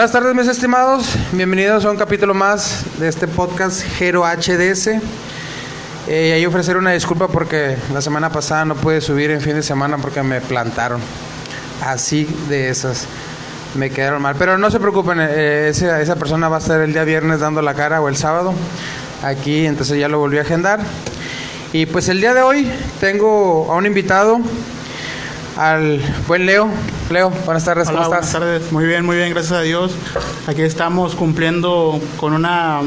Buenas tardes mis estimados, bienvenidos a un capítulo más de este podcast Gero HDS. Eh, ahí ofrecer una disculpa porque la semana pasada no pude subir en fin de semana porque me plantaron. Así de esas. Me quedaron mal. Pero no se preocupen, eh, esa, esa persona va a estar el día viernes dando la cara o el sábado. Aquí, entonces ya lo volví a agendar. Y pues el día de hoy tengo a un invitado, al buen Leo. Leo, buenas tardes, Hola, ¿cómo buenas tardes. Muy bien, muy bien, gracias a Dios. Aquí estamos cumpliendo con una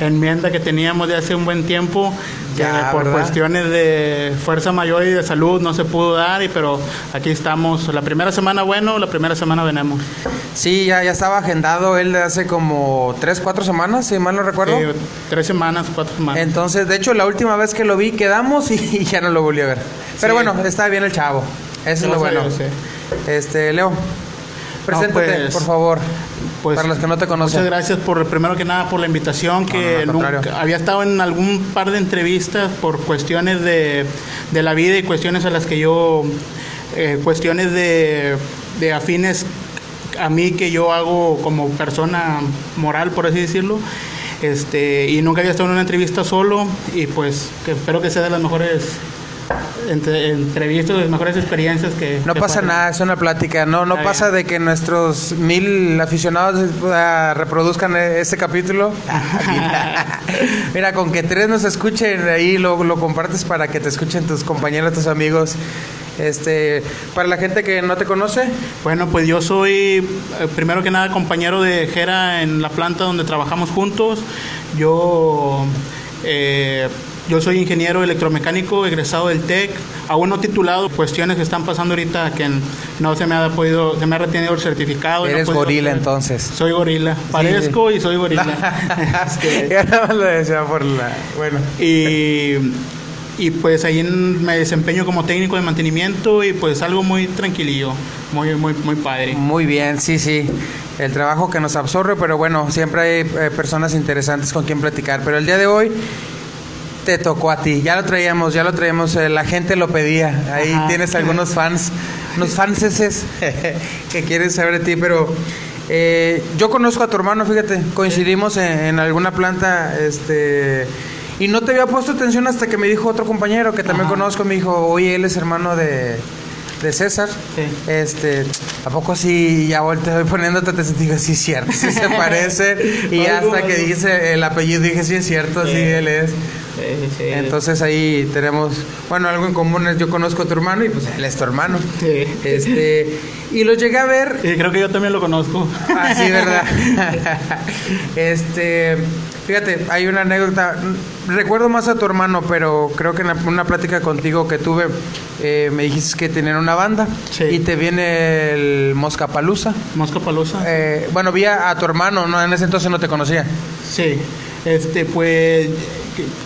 enmienda que teníamos de hace un buen tiempo, que Ya, por ¿verdad? cuestiones de fuerza mayor y de salud no se pudo dar, y, pero aquí estamos. La primera semana, bueno, la primera semana venemos. Sí, ya, ya estaba agendado él de hace como tres, cuatro semanas, si mal no recuerdo. Sí, tres semanas, cuatro semanas. Entonces, de hecho, la última vez que lo vi quedamos y, ya no lo volví a ver. Pero Sí. bueno, está bien el chavo. Eso es lo bueno. Sí. Este, Leo, preséntate, pues, por favor. Pues, para los que no te conocen. Muchas gracias por primero que nada por la invitación, que no, nunca- había estado en algún par de entrevistas por cuestiones de, de la vida y cuestiones a las que yo, eh, cuestiones de, de afines a mí que yo hago como persona moral, por así decirlo. Este, y nunca había estado en una entrevista solo y pues que espero que sea de las mejores entre- entrevistas, de las mejores experiencias que... No que pasa nada, es una plática. No, no Está pasa de que nuestros mil aficionados eh, reproduzcan este capítulo. Mira, con que tres nos escuchen ahí lo, lo compartes para que te escuchen tus compañeros, tus amigos. Este, para la gente que no te conoce, Bueno, pues yo soy, eh, primero que nada, compañero de Jera en la planta donde trabajamos juntos. Yo, eh, yo soy ingeniero electromecánico, egresado del TEC, aún no titulado. Cuestiones que están pasando ahorita que no se me ha podido, se me ha retenido el certificado. no eres gorila entonces. Soy gorila. Parezco y soy gorila. Este, Ya nada más lo decía por la. Bueno. y, y pues ahí me desempeño como técnico de mantenimiento y pues algo muy tranquilillo, muy, muy, muy padre. Muy bien, sí, sí. El trabajo que nos absorbe, pero bueno, siempre hay eh, personas interesantes con quien platicar. Pero el día de hoy te tocó a ti. Ya lo traíamos, ya lo traíamos. eh, la gente lo pedía. Ahí Ajá. tienes algunos fans, unos fanses que quieren saber de ti, pero. eh, yo conozco a tu hermano, fíjate, coincidimos en, en alguna planta, este, y no te había puesto atención hasta que me dijo otro compañero que también Ajá. conozco, me dijo, oye, él es hermano de, de César. Sí. Este, ¿a poco sí? Ya volteo poniéndote atención, digo, sí es cierto, sí se parece. y hasta que dice el apellido, dije, sí es cierto, sí, Sí. él es. Sí, sí. Entonces ahí tenemos, bueno, algo en común es yo conozco a tu hermano y pues él es tu hermano. Sí. Este, y lo llegué a ver, Y creo que yo también lo conozco. ah, sí, ¿verdad? este, fíjate, hay una anécdota, recuerdo más a tu hermano, pero creo que en la- una plática contigo que tuve, eh, me dijiste que tenían una banda Sí. y te viene el Moscapalusa. Mosca Palusa. Eh, bueno, vi a, a tu hermano, ¿no? En ese entonces no te conocía. Sí. Este, pues,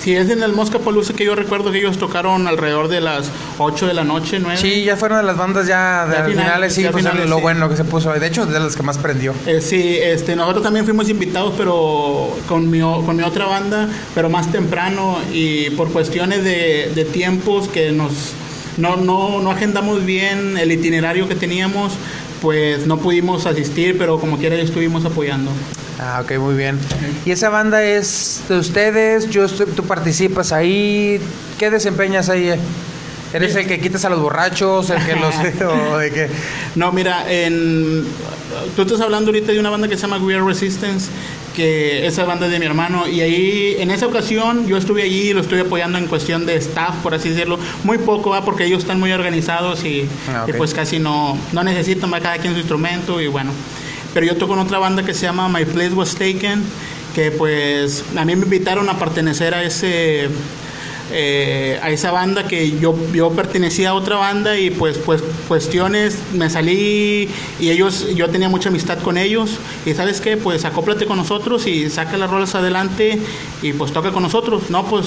si es en el Mosca Palusa que yo recuerdo que ellos tocaron alrededor de las 8 de la noche, 9. Sí, ya fueron de las bandas ya de Ya finales, finales, sí, ya pues finales, lo sí. bueno que se puso. De hecho, de las que más prendió. Eh, sí, este, nosotros también fuimos invitados, pero con mi, con mi otra banda, pero más temprano y por cuestiones de, de tiempos que nos no, no, no agendamos bien el itinerario que teníamos, pues no pudimos asistir, pero como quiera estuvimos apoyando. Ah, ok, muy bien. ¿Y esa banda es de ustedes? Yo estoy- ¿Tú participas ahí? ¿Qué desempeñas ahí? ¿Eres el que quitas a los borrachos? ¿El que los... o de qué? No, mira, en, tú estás hablando ahorita de una banda que se llama We Are Resistance, que esa banda es de mi hermano, y ahí en esa ocasión yo estuve allí y lo estoy apoyando en cuestión de staff, por así decirlo, muy poco, ¿va? porque ellos están muy organizados y, Ah, y pues casi no, no necesitan ¿va? cada quien su instrumento y bueno. Pero yo toco en otra banda que se llama My Place Was Taken, que pues a mí me invitaron a pertenecer a ese eh, a esa banda que yo, yo pertenecía a otra banda y pues pues cuestiones me salí y ellos yo tenía mucha amistad con ellos. Y sabes qué pues acóplate con nosotros y saca las rolas adelante y pues toca con nosotros no pues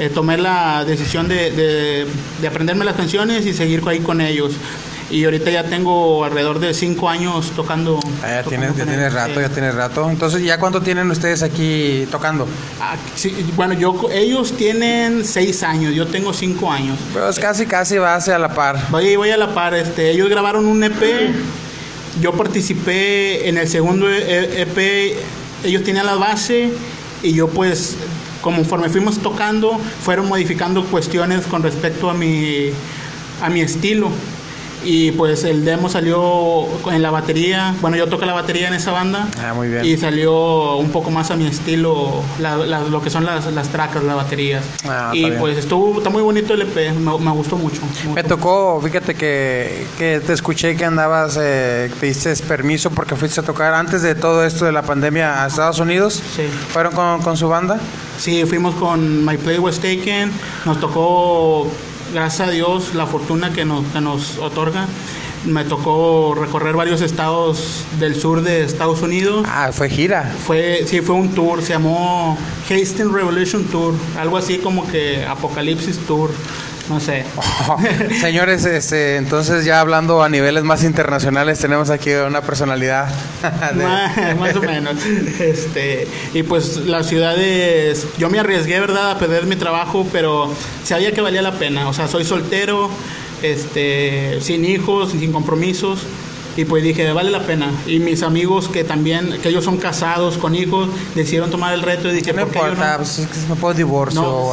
eh, tomé la decisión de, de, de aprenderme las canciones y seguir ahí con ellos y ahorita ya tengo alrededor de cinco años tocando Ah, ya tocando tienes, ya rato, ya tienes rato. Entonces, ¿ya cuánto tienen ustedes aquí tocando? Ah, sí, bueno, yo ellos tienen seis años, yo tengo cinco años. Pues casi, casi va hacia la par. Voy, voy a la par, este, ellos grabaron un EP yo participé en el segundo EP, ellos tenían la base y yo pues conforme fuimos tocando, fueron modificando cuestiones con respecto a mi, a mi estilo y pues el demo salió en la batería. Bueno, yo toco la batería en esa banda. Ah, muy bien. Y salió un poco más a mi estilo, lo que son las, las tracas, las baterías. Ah, y pues estuvo, está muy bonito el EP, me, gustó mucho. Me, tocó, fíjate que, que, te escuché que andabas, eh, pediste permiso porque fuiste a tocar antes de todo esto de la pandemia a Estados Unidos. Sí. ¿Fueron con, con su banda? Sí, fuimos con My Play Was Taken, nos tocó gracias a Dios, la fortuna que nos, que nos otorga. Me tocó recorrer varios estados del sur de Estados Unidos. Ah, fue gira. Fue, sí, fue un tour, se llamó Hastings Revolution Tour, algo así como que Apocalipsis Tour no sé. señores, este, entonces ya hablando a niveles más internacionales, tenemos aquí una personalidad. más, o menos. Este, y pues las ciudades, yo me arriesgué, ¿verdad?, a perder mi trabajo, pero sabía que valía la pena. O sea, soy soltero, este, sin hijos, sin compromisos y pues dije, vale la pena. Y mis amigos que también, que ellos son casados con hijos, decidieron tomar el reto y dije, no importa, pues es que me puedo divorcio. No.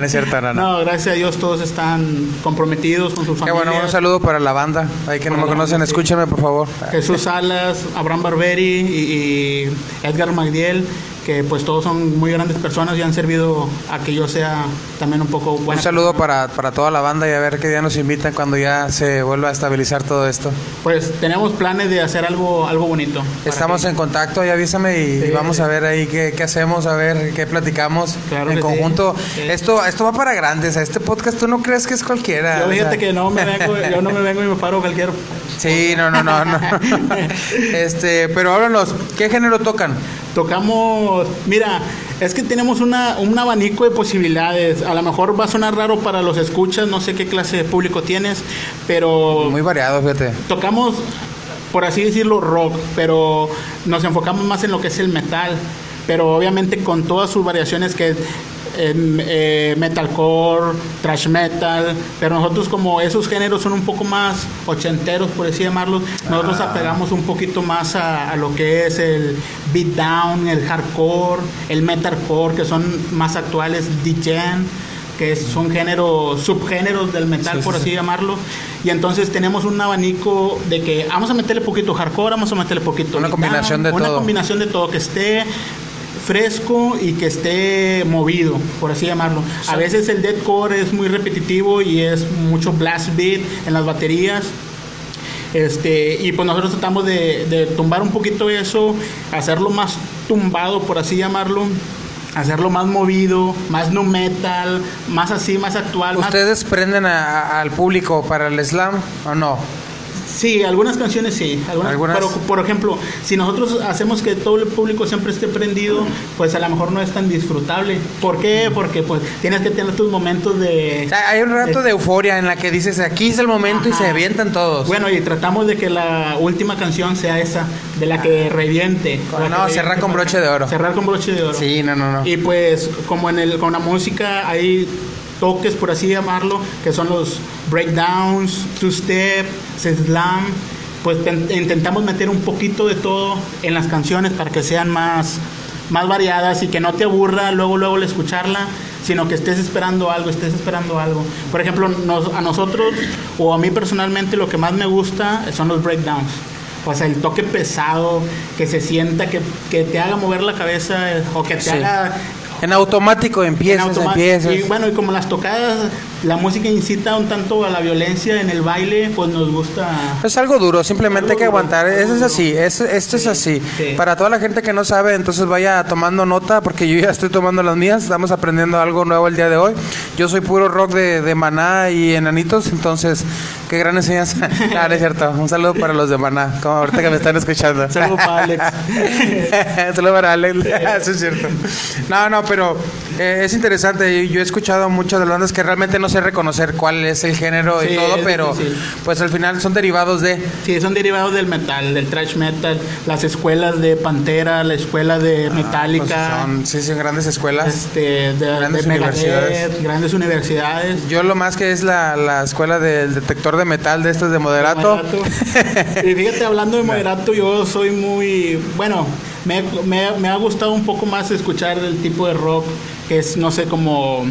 no, es cierto, no, no. gracias a Dios todos están comprometidos con sus familias. Qué bueno, un saludo para la banda. Ahí que no me conocen, escúchame por favor. Jesús Salas, Abraham Barberi y, Edgar Magdiel que pues todos son muy grandes personas y han servido a que yo sea también un poco bueno. Un saludo para, para, toda la banda y a ver qué día nos invitan cuando ya se vuelva a estabilizar todo esto. Pues tenemos planes de hacer algo, algo bonito. Estamos en contacto y avísame y vamos a ver ahí qué, qué, hacemos, a ver qué platicamos en conjunto. Esto, esto va para grandes, a este podcast tú no crees que es cualquiera. Yo fíjate que no me vengo, yo no me vengo y me paro cualquier. Sí, no, no, no, no. este, pero háblanos, ¿qué género tocan? Tocamos, mira, es que tenemos una, un abanico de posibilidades. A lo mejor va a sonar raro para los escuchas, no sé qué clase de público tienes, pero... Muy variado, fíjate. Tocamos, por así decirlo, rock, pero nos enfocamos más en lo que es el metal. Pero obviamente con todas sus variaciones que eh, metalcore, thrash metal, pero nosotros como esos géneros son un poco más ochenteros, por así llamarlos, nosotros ah. apegamos un poquito más a, lo que es el beatdown, el hardcore, el metalcore, que son más actuales, DJ que son géneros, subgéneros del metal, por así llamarlo. Y entonces tenemos un abanico de que vamos a meterle poquito hardcore, vamos a meterle poquito. Una combinación de todo. Una combinación de todo, que esté fresco y que esté movido, por así llamarlo. A veces el deadcore es muy repetitivo y es mucho blast beat en las baterías. Este, y pues nosotros tratamos de, tumbar un poquito eso, hacerlo más tumbado, por así llamarlo, hacerlo más movido, más no metal, más así, más actual. ¿Ustedes prenden al público para el slam o no? Sí, algunas canciones sí. Algunas, Pero, por ejemplo, si nosotros hacemos que todo el público siempre esté prendido, pues a lo mejor no es tan disfrutable. ¿Por qué? Porque pues tienes que tener tus momentos de... hay un rato de, euforia en la que dices, aquí es el momento y se avientan todos. Bueno, y tratamos de que la última canción sea esa, de la que reviente. no, cerrar con broche de oro. Cerrar con broche de oro. Sí, no, no, no. Y pues como en el, con la música hay toques, por así llamarlo, que son los breakdowns, two-step, slam. Pues intentamos meter un poquito de todo en las canciones para que sean más, más variadas y que no te aburra luego, luego el escucharla, sino que estés esperando algo, estés esperando algo. Por ejemplo, a nosotros o a mí personalmente lo que más me gusta son los breakdowns. O sea, el toque pesado, que se sienta, que, que te haga mover la cabeza o que te haga en automático empiezas, empiezas. Y bueno, y como las tocadas, la música incita un tanto a la violencia en el baile, pues nos gusta. Es algo duro, simplemente hay que aguantar. Eso es así, esto es así. Para toda la gente que no sabe, entonces vaya tomando nota, porque yo ya estoy tomando las mías. Estamos aprendiendo algo nuevo el día de hoy. Yo soy puro rock de, de Maná y Enanitos, entonces, qué gran enseñanza. claro, es cierto. Un saludo para los de Maná, como ahorita que me están escuchando. Saludo para Alex. saludo para Alex. Eso es cierto. No, no, pero eh, es interesante. Yo he escuchado muchas de las bandas que realmente no sé reconocer cuál es el género y todo, pero pues al final son derivados de... Sí, son derivados del metal, del thrash metal, las escuelas de Pantera, la escuela de ah, Metallica. Pues sí, son grandes escuelas. Este, de, grandes universidades. grandes universidades. Yo lo más que es la, la escuela del detector de metal de estos de moderato. Moderato. y fíjate, hablando de moderato, yo soy muy. Bueno, me, me- me ha gustado un poco más escuchar el tipo de rock que es, no sé, como.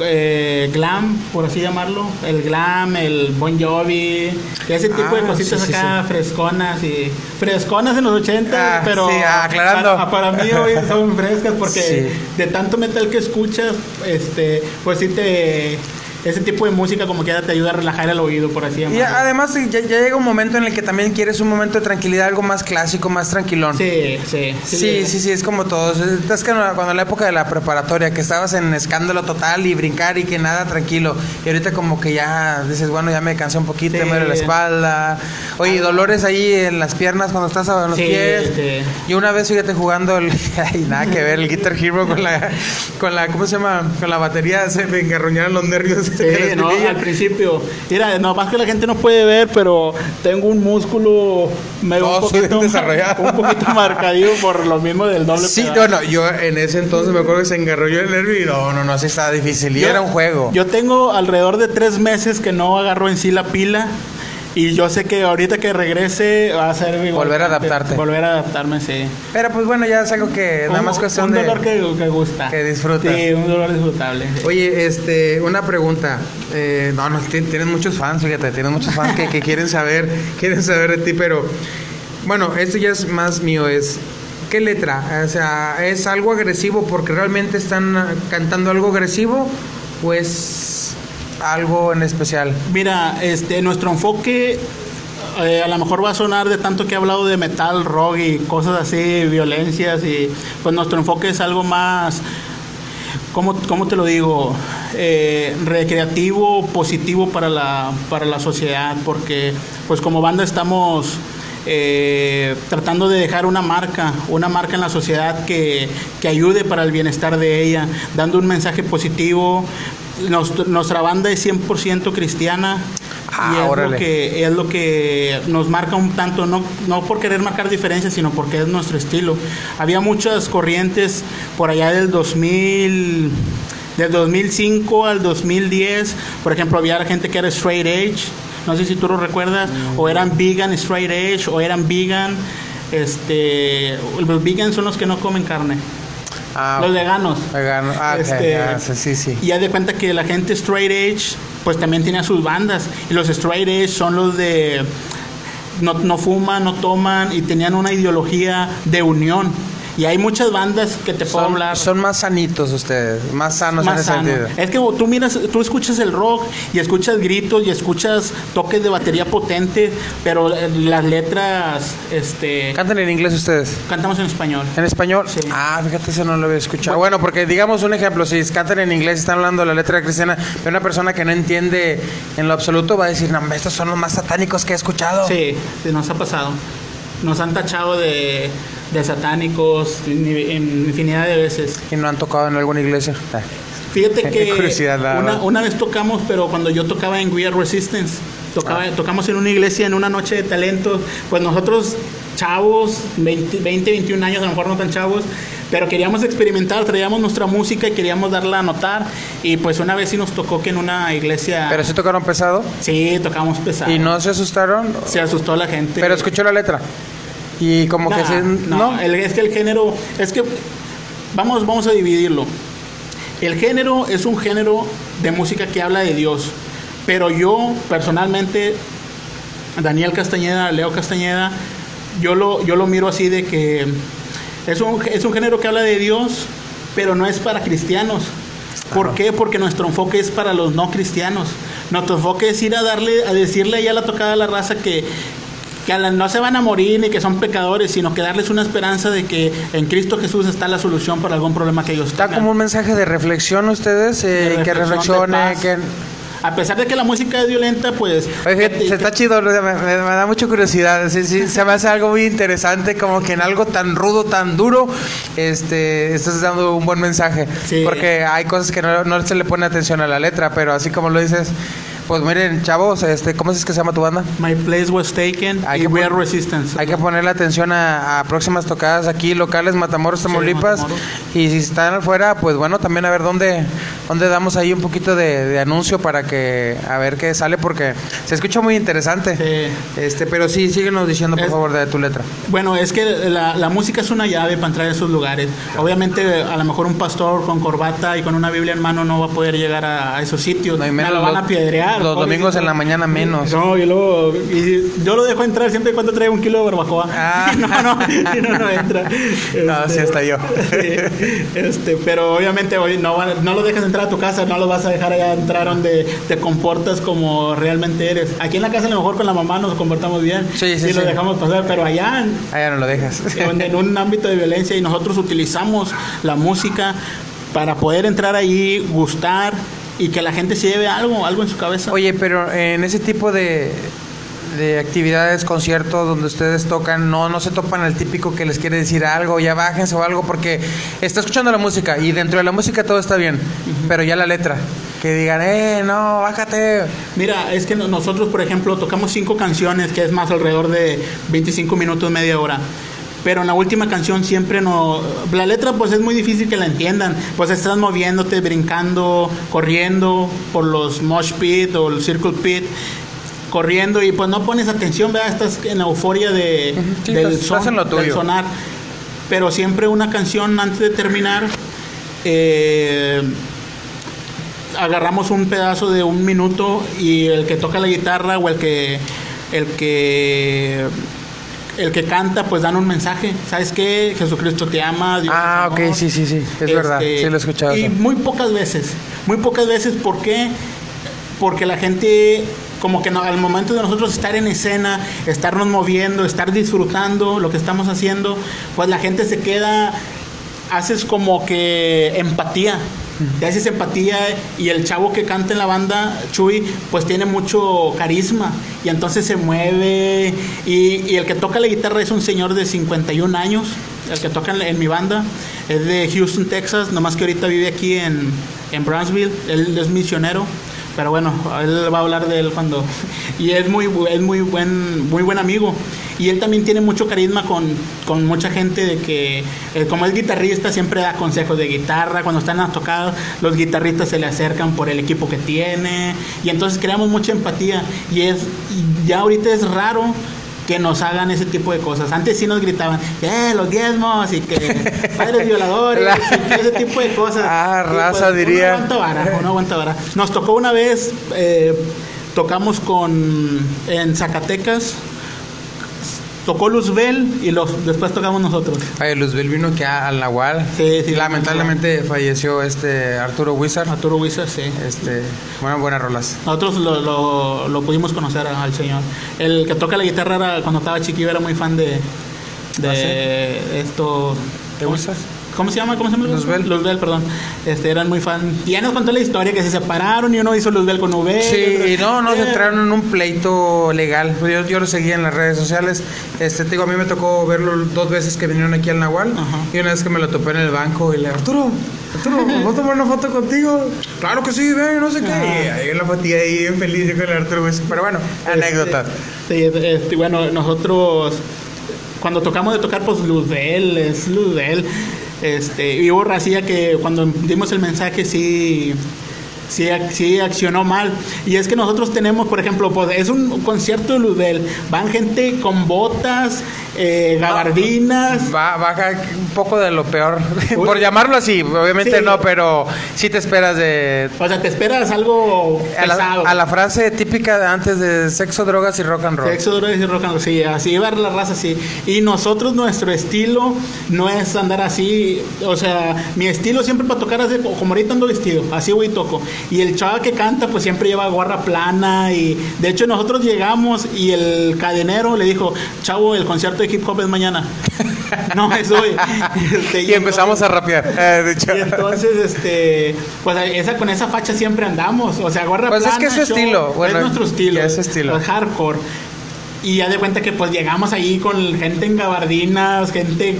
Eh, glam, por así llamarlo, el glam, el Bon Jovi, ese tipo de Ah, cositas sí, sí, acá fresconas y fresconas en los 80, Ah, pero ah. Para, mí hoy son frescas porque de tanto metal que escuchas, este, pues sí te ese tipo de música como que te ayuda a relajar el oído, por así Y llamarlo. además ya, ya llega un momento en el que también quieres un momento de tranquilidad, algo más clásico, más tranquilón. Sí, sí, Sí, sí, sí, es como todos. Es que cuando en la época de la preparatoria, que estabas en escándalo total y brincar y que nada tranquilo. Y ahorita como que ya dices, bueno, ya me cansé un poquito, Sí. me duele la espalda. Oye, dolores ahí en las piernas cuando estás en los Sí, pies. sí. Y una vez, fíjate, jugando el... Ay, nada que ver, el Guitar Hero con la... Con la ¿Cómo se llama? Con la batería se me los nervios. Sí, no, al principio. Mira, no más que la gente no puede ver, pero tengo un músculo medio un poquito, desarrollado. un poquito marcadillo por lo mismo del doble Sí, pedal. bueno, yo en ese entonces me acuerdo que se engarrolló el nervio y no, no, no, así estaba difícil. Y Yo- era un juego. Yo tengo alrededor de tres meses que no agarro en sí la pila. Y yo sé que ahorita que regrese va a ser igual. Volver a adaptarte. Volver a adaptarme, sí. Pero pues bueno, ya es algo que nada Un- más cuestión un de... dolor que, que gusta. que disfrutas. Sí, un dolor disfrutable. sí. Oye, este, una pregunta. Eh, no, no, ti- tienes muchos fans, fíjate, tienes muchos fans que, que quieren saber, quieren saber de ti, pero bueno, esto ya es más mío, es ¿qué letra? O sea, ¿es algo agresivo porque realmente están cantando algo agresivo o es algo en especial? Mira, este, nuestro enfoque eh, a lo mejor va a sonar de tanto que he hablado de metal, rock y cosas así, violencias y pues nuestro enfoque es algo más, ¿cómo, cómo te lo digo? Eh, recreativo, positivo para la, para la sociedad, porque pues como banda estamos eh, tratando de dejar una marca, una marca en la sociedad que, que ayude para el bienestar de ella, dando un mensaje positivo. Nos- nuestra banda es 100% cristiana Ah, y es órale. lo, que, es lo que nos marca un tanto, no, no por querer marcar diferencias, sino porque es nuestro estilo. Había muchas corrientes por allá del 2000, del 2005 al 2010, por ejemplo, había gente que era straight edge, no sé si tú lo recuerdas, o eran vegan straight edge, o eran vegan, este, los vegan son los que no comen carne, Ah, los veganos. vegano. Ah, Este, ah, sí, sí, sí. Y haz de cuenta que la gente straight edge, pues también tenía sus bandas. Y los straight edge son los de no, no fuman, no toman y tenían una ideología de unión. Y hay muchas bandas que te puedo Son, hablar. son más sanitos ustedes, más sanos en más ese sano. sentido. Es que tú miras, tú escuchas el rock y escuchas gritos y escuchas toques de batería potente, pero eh, las letras, este, ¿Cantan en inglés ustedes? cantamos en español. ¿En español? Sí. Ah, fíjate, eso no lo había escuchado. Bueno, porque digamos un ejemplo, si cantan en inglés y están hablando la letra cristiana, pero una persona que no entiende en lo absoluto va a decir, no, estos son los más satánicos que he escuchado. Sí, sí, nos ha pasado. Nos han tachado de, de satánicos en, infinidad de veces. Y no han tocado en alguna iglesia. Fíjate que una, una vez tocamos, pero cuando yo tocaba en We Are Resistance, tocaba, Ah. tocamos en una iglesia en una noche de talentos. Pues nosotros, chavos, 20, 20, 21 años, a lo mejor no tan chavos, pero queríamos experimentar, traíamos nuestra música y queríamos darla a notar. Y pues una vez sí nos tocó que en una iglesia. Pero sí tocaron pesado sí, tocamos pesado. y no se asustaron, Se asustó la gente. pero escuchó la letra. Y como que se... no, ¿no? el- es que el género, es que vamos, vamos a dividirlo. El género es un género de música que habla de Dios, pero yo personalmente, Daniel Castañeda, Leo Castañeda, yo lo, yo lo miro así de que es un, es un género que habla de Dios, pero no es para cristianos. ¿Por qué? Porque nuestro enfoque es para los no cristianos. Nuestro enfoque es ir a darle, a decirle ya a la tocada a la raza que, que no se van a morir ni que son pecadores, sino que darles una esperanza de que en Cristo Jesús está la solución para algún problema que ellos tengan. como un mensaje de reflexión ustedes, eh, De que reflexión, reflexione, que... A pesar de que la música es violenta, pues... Oye, que- se está chido, me, me- me da mucha curiosidad. Sí, sí, se me hace algo muy interesante, como que en algo tan rudo, tan duro, este, estás dando un buen mensaje. Sí. Porque hay cosas que no, no se le pone atención a la letra, pero así como lo dices, Pues miren, chavos, este, ¿cómo es que se llama tu banda? My Place Was Taken Hay y que We Are Resistance. Hay que ponerle atención a, a próximas tocadas aquí locales, Matamoros, Tamaulipas. Matamoros. y si están afuera, pues bueno, también a ver dónde, dónde damos ahí un poquito de, de anuncio para que a ver qué sale, porque se escucha muy interesante. Sí. Este, pero sí, síguenos diciendo por Es- favor de tu letra. Bueno, es que la, la música es una llave para entrar a esos lugares. Obviamente, a lo mejor un pastor con corbata y con una Biblia en mano no va a poder llegar a, a esos sitios. No, y Me menos lo van a piedrear. Los domingos en la mañana menos. No, y luego y yo lo dejo entrar siempre y cuando traiga un kilo de barbacoa. Ah. no, no, no, no entra. No, sí, hasta yo. Sí, este, pero obviamente hoy no, no lo dejas entrar a tu casa, no lo vas a dejar allá entrar donde te comportas como realmente eres. Aquí en la casa a lo mejor con la mamá nos comportamos bien Sí, sí, y lo dejamos pasar, pero allá ya no lo dejas. en, en un ámbito de violencia y nosotros utilizamos la música para poder entrar ahí, gustar y que la gente se lleve algo, algo en su cabeza. Oye, pero en ese tipo de, de actividades, conciertos donde ustedes tocan, no, no se topan al típico que les quiere decir algo, ya bájense o algo, porque está escuchando la música y dentro de la música todo está bien, pero ya la letra, que digan, eh, no, bájate. Mira, es que no- nosotros, por ejemplo, tocamos cinco canciones, que es más alrededor de 25 minutos, media hora. Pero en la última canción siempre no... La letra pues es muy difícil que la entiendan. Pues estás moviéndote, brincando, corriendo por los mosh pit o el circle pit, corriendo y pues no pones atención, ¿verdad? Estás en la euforia de, sí, del, estás- estás en lo del tuyo. sonar. Pero siempre una canción antes de terminar... eh, agarramos un pedazo de un minuto y el que toca la guitarra o el que el que el que canta pues dan un mensaje sabes qué Jesucristo te ama Dios Ah, te ok, sí, sí, sí, es Este, verdad, sí lo he escuchado. y muy pocas veces muy pocas veces ¿por qué? porque la gente como que no- al momento de nosotros estar en escena, estarnos moviendo, estar disfrutando lo que estamos haciendo, pues la gente se queda, haces como que empatía. Te haces empatía y el chavo que canta en la banda, Chuy, pues tiene mucho carisma y entonces se mueve y, el que toca la guitarra es un señor de 51 años, el que toca en, en mi banda es de Houston, Texas, nomás que ahorita vive aquí en, en Brownsville, él es misionero. Pero bueno, él va a hablar de él cuando y es muy es muy buen muy buen amigo. Y él también tiene mucho carisma con, con mucha gente de que eh, como es guitarrista siempre da consejos de guitarra. Cuando están a tocar los guitarristas se le acercan por el equipo que tiene. Y entonces creamos mucha empatía. Y es y ya ahorita es raro que nos hagan ese tipo de cosas. Antes sí nos gritaban, eh, los diezmos y que padres violadores y que ese tipo de cosas. Ah, pues, raza, uno diría. aguanta vara, uno aguanta vara. Nos tocó una vez, eh, tocamos con en Zacatecas, tocó Luzbel y los, después tocamos nosotros. Oye, Luzbel vino aquí a- Nahual. Sí, sí, Lamentablemente falleció este Arturo Wizard. Arturo Huizar, sí. Este, bueno, buenas rolas. Nosotros lo, lo- lo pudimos conocer al señor. El que toca la guitarra era, cuando estaba chiquillo era muy fan de, de ¿Ah, esto. ¿Te gusta? ¿Cómo se llama? ¿Cómo se llama? Luzbel. Luzbel, perdón. Este, eran muy fan. Y ya nos contó la historia que se separaron y uno hizo Luzbel con V. Sí, y no, no, se Eh, entraron en un pleito legal. Yo, yo lo seguía en las redes sociales. Este, te digo, a mí me tocó verlo dos veces que vinieron aquí al Nahual. Ajá. Y una vez que me lo topé en el banco y le Arturo, Arturo, ¿me ¿puedo tomar una foto contigo? Claro que sí, ven, no sé qué. Y ahí en la fotilla ahí bien feliz yo con el Arturo. Wizard. Pero bueno, anécdota. Sí, este, bueno, nosotros cuando tocamos de tocar, pues Luzbel, es Luzbel. Este, y hubo racía que cuando dimos el mensaje sí, sí, sí accionó mal. Y es que nosotros tenemos, por ejemplo, pues es un concierto de Luzbel. Van gente con botas, eh, gabardinas. Va, baja un poco de lo peor. Uy. Por llamarlo así, obviamente Sí. no, pero sí te esperas de. O sea, te esperas algo A pesado. la, a la frase típica de antes de sexo, drogas y rock and roll. Sexo, drogas y rock and roll, sí, así va la raza, sí. Y nosotros, nuestro estilo no es andar así, o sea, mi estilo siempre para tocar así, como ahorita ando vestido, así voy y toco. Y el chava que canta, pues siempre lleva gorra plana y de hecho nosotros llegamos y el cadenero le dijo, chavo, el concierto de hip hop es mañana. no, es hoy. Este, Y empezamos a rapear. eh, de hecho. y entonces, este, pues esa, con esa facha siempre andamos. O sea, gorra Pues es plana. que es su estilo, bueno, es nuestro estilo. es estilo. el hardcore. Y ya de cuenta que pues llegamos ahí con gente en gabardinas, gente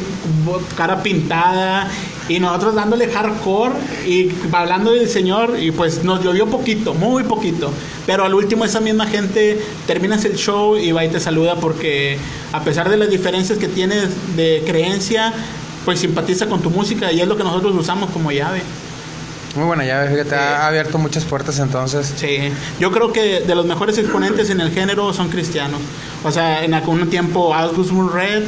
cara pintada Y nosotros dándole hardcore y hablando del Señor y pues nos llovió poquito, muy poquito. Pero al último esa misma gente terminas el show y va y te saluda porque a pesar de las diferencias que tienes de creencia, pues simpatiza con tu música y es lo que nosotros usamos como llave. Muy buena llave, fíjate, ha abierto muchas puertas entonces. Sí, yo creo que de los mejores exponentes en el género son cristianos. O sea, en algún tiempo Albus Red,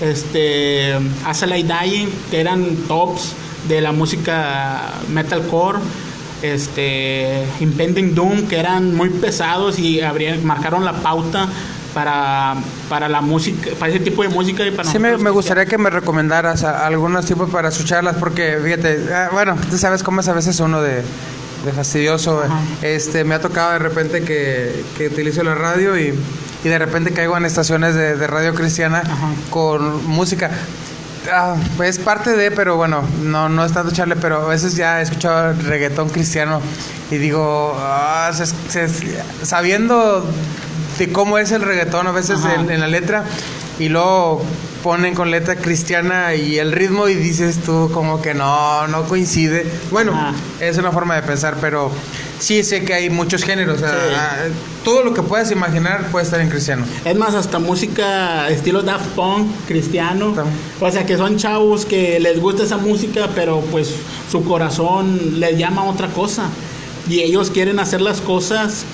este, Asalai Dying, que eran tops de la música metalcore este Impending Doom que eran muy pesados y marcaron la pauta para, para la música, para ese tipo de música y para Sí, me, gustaría que me recomendaras algunos tipos para escucharlas, porque fíjate, ah, bueno, tú sabes cómo es a veces uno de, fastidioso. Este, me ha tocado de repente que, que utilizo la radio y, y, de repente caigo en estaciones de, radio cristiana con música. Ah, es parte de, pero bueno, no, no es tanto echarle, pero a veces ya he escuchado reggaetón cristiano y digo, ah, sabiendo de cómo es el reggaetón a veces en, la letra y luego ponen con letra cristiana y el ritmo y dices tú como que no, no coincide. Bueno, es una forma de pensar, pero sí sé que hay muchos géneros. Ah, todo lo que puedas imaginar puede estar en cristiano. Es más, hasta música estilo Daft Punk, cristiano. O sea, que son chavos que les gusta esa música, pero pues su corazón les llama a otra cosa. Y ellos quieren hacer las cosas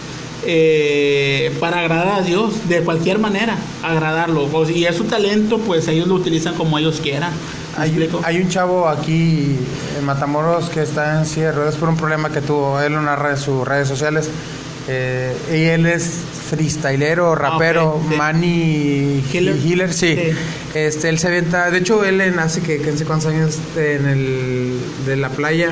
eh, para agradar a Dios de cualquier manera, agradarlo. Y es su talento, pues ellos lo utilizan como ellos quieran. Hay, un chavo aquí en Matamoros que está en cierre, es por un problema que tuvo. Él lo narra en sus redes sociales. Eh, y él es freestylero, ah, rapero, Manny Healer, sí. Este, él se avienta, de hecho él nace que, que en sé cuántos años este, en el de la playa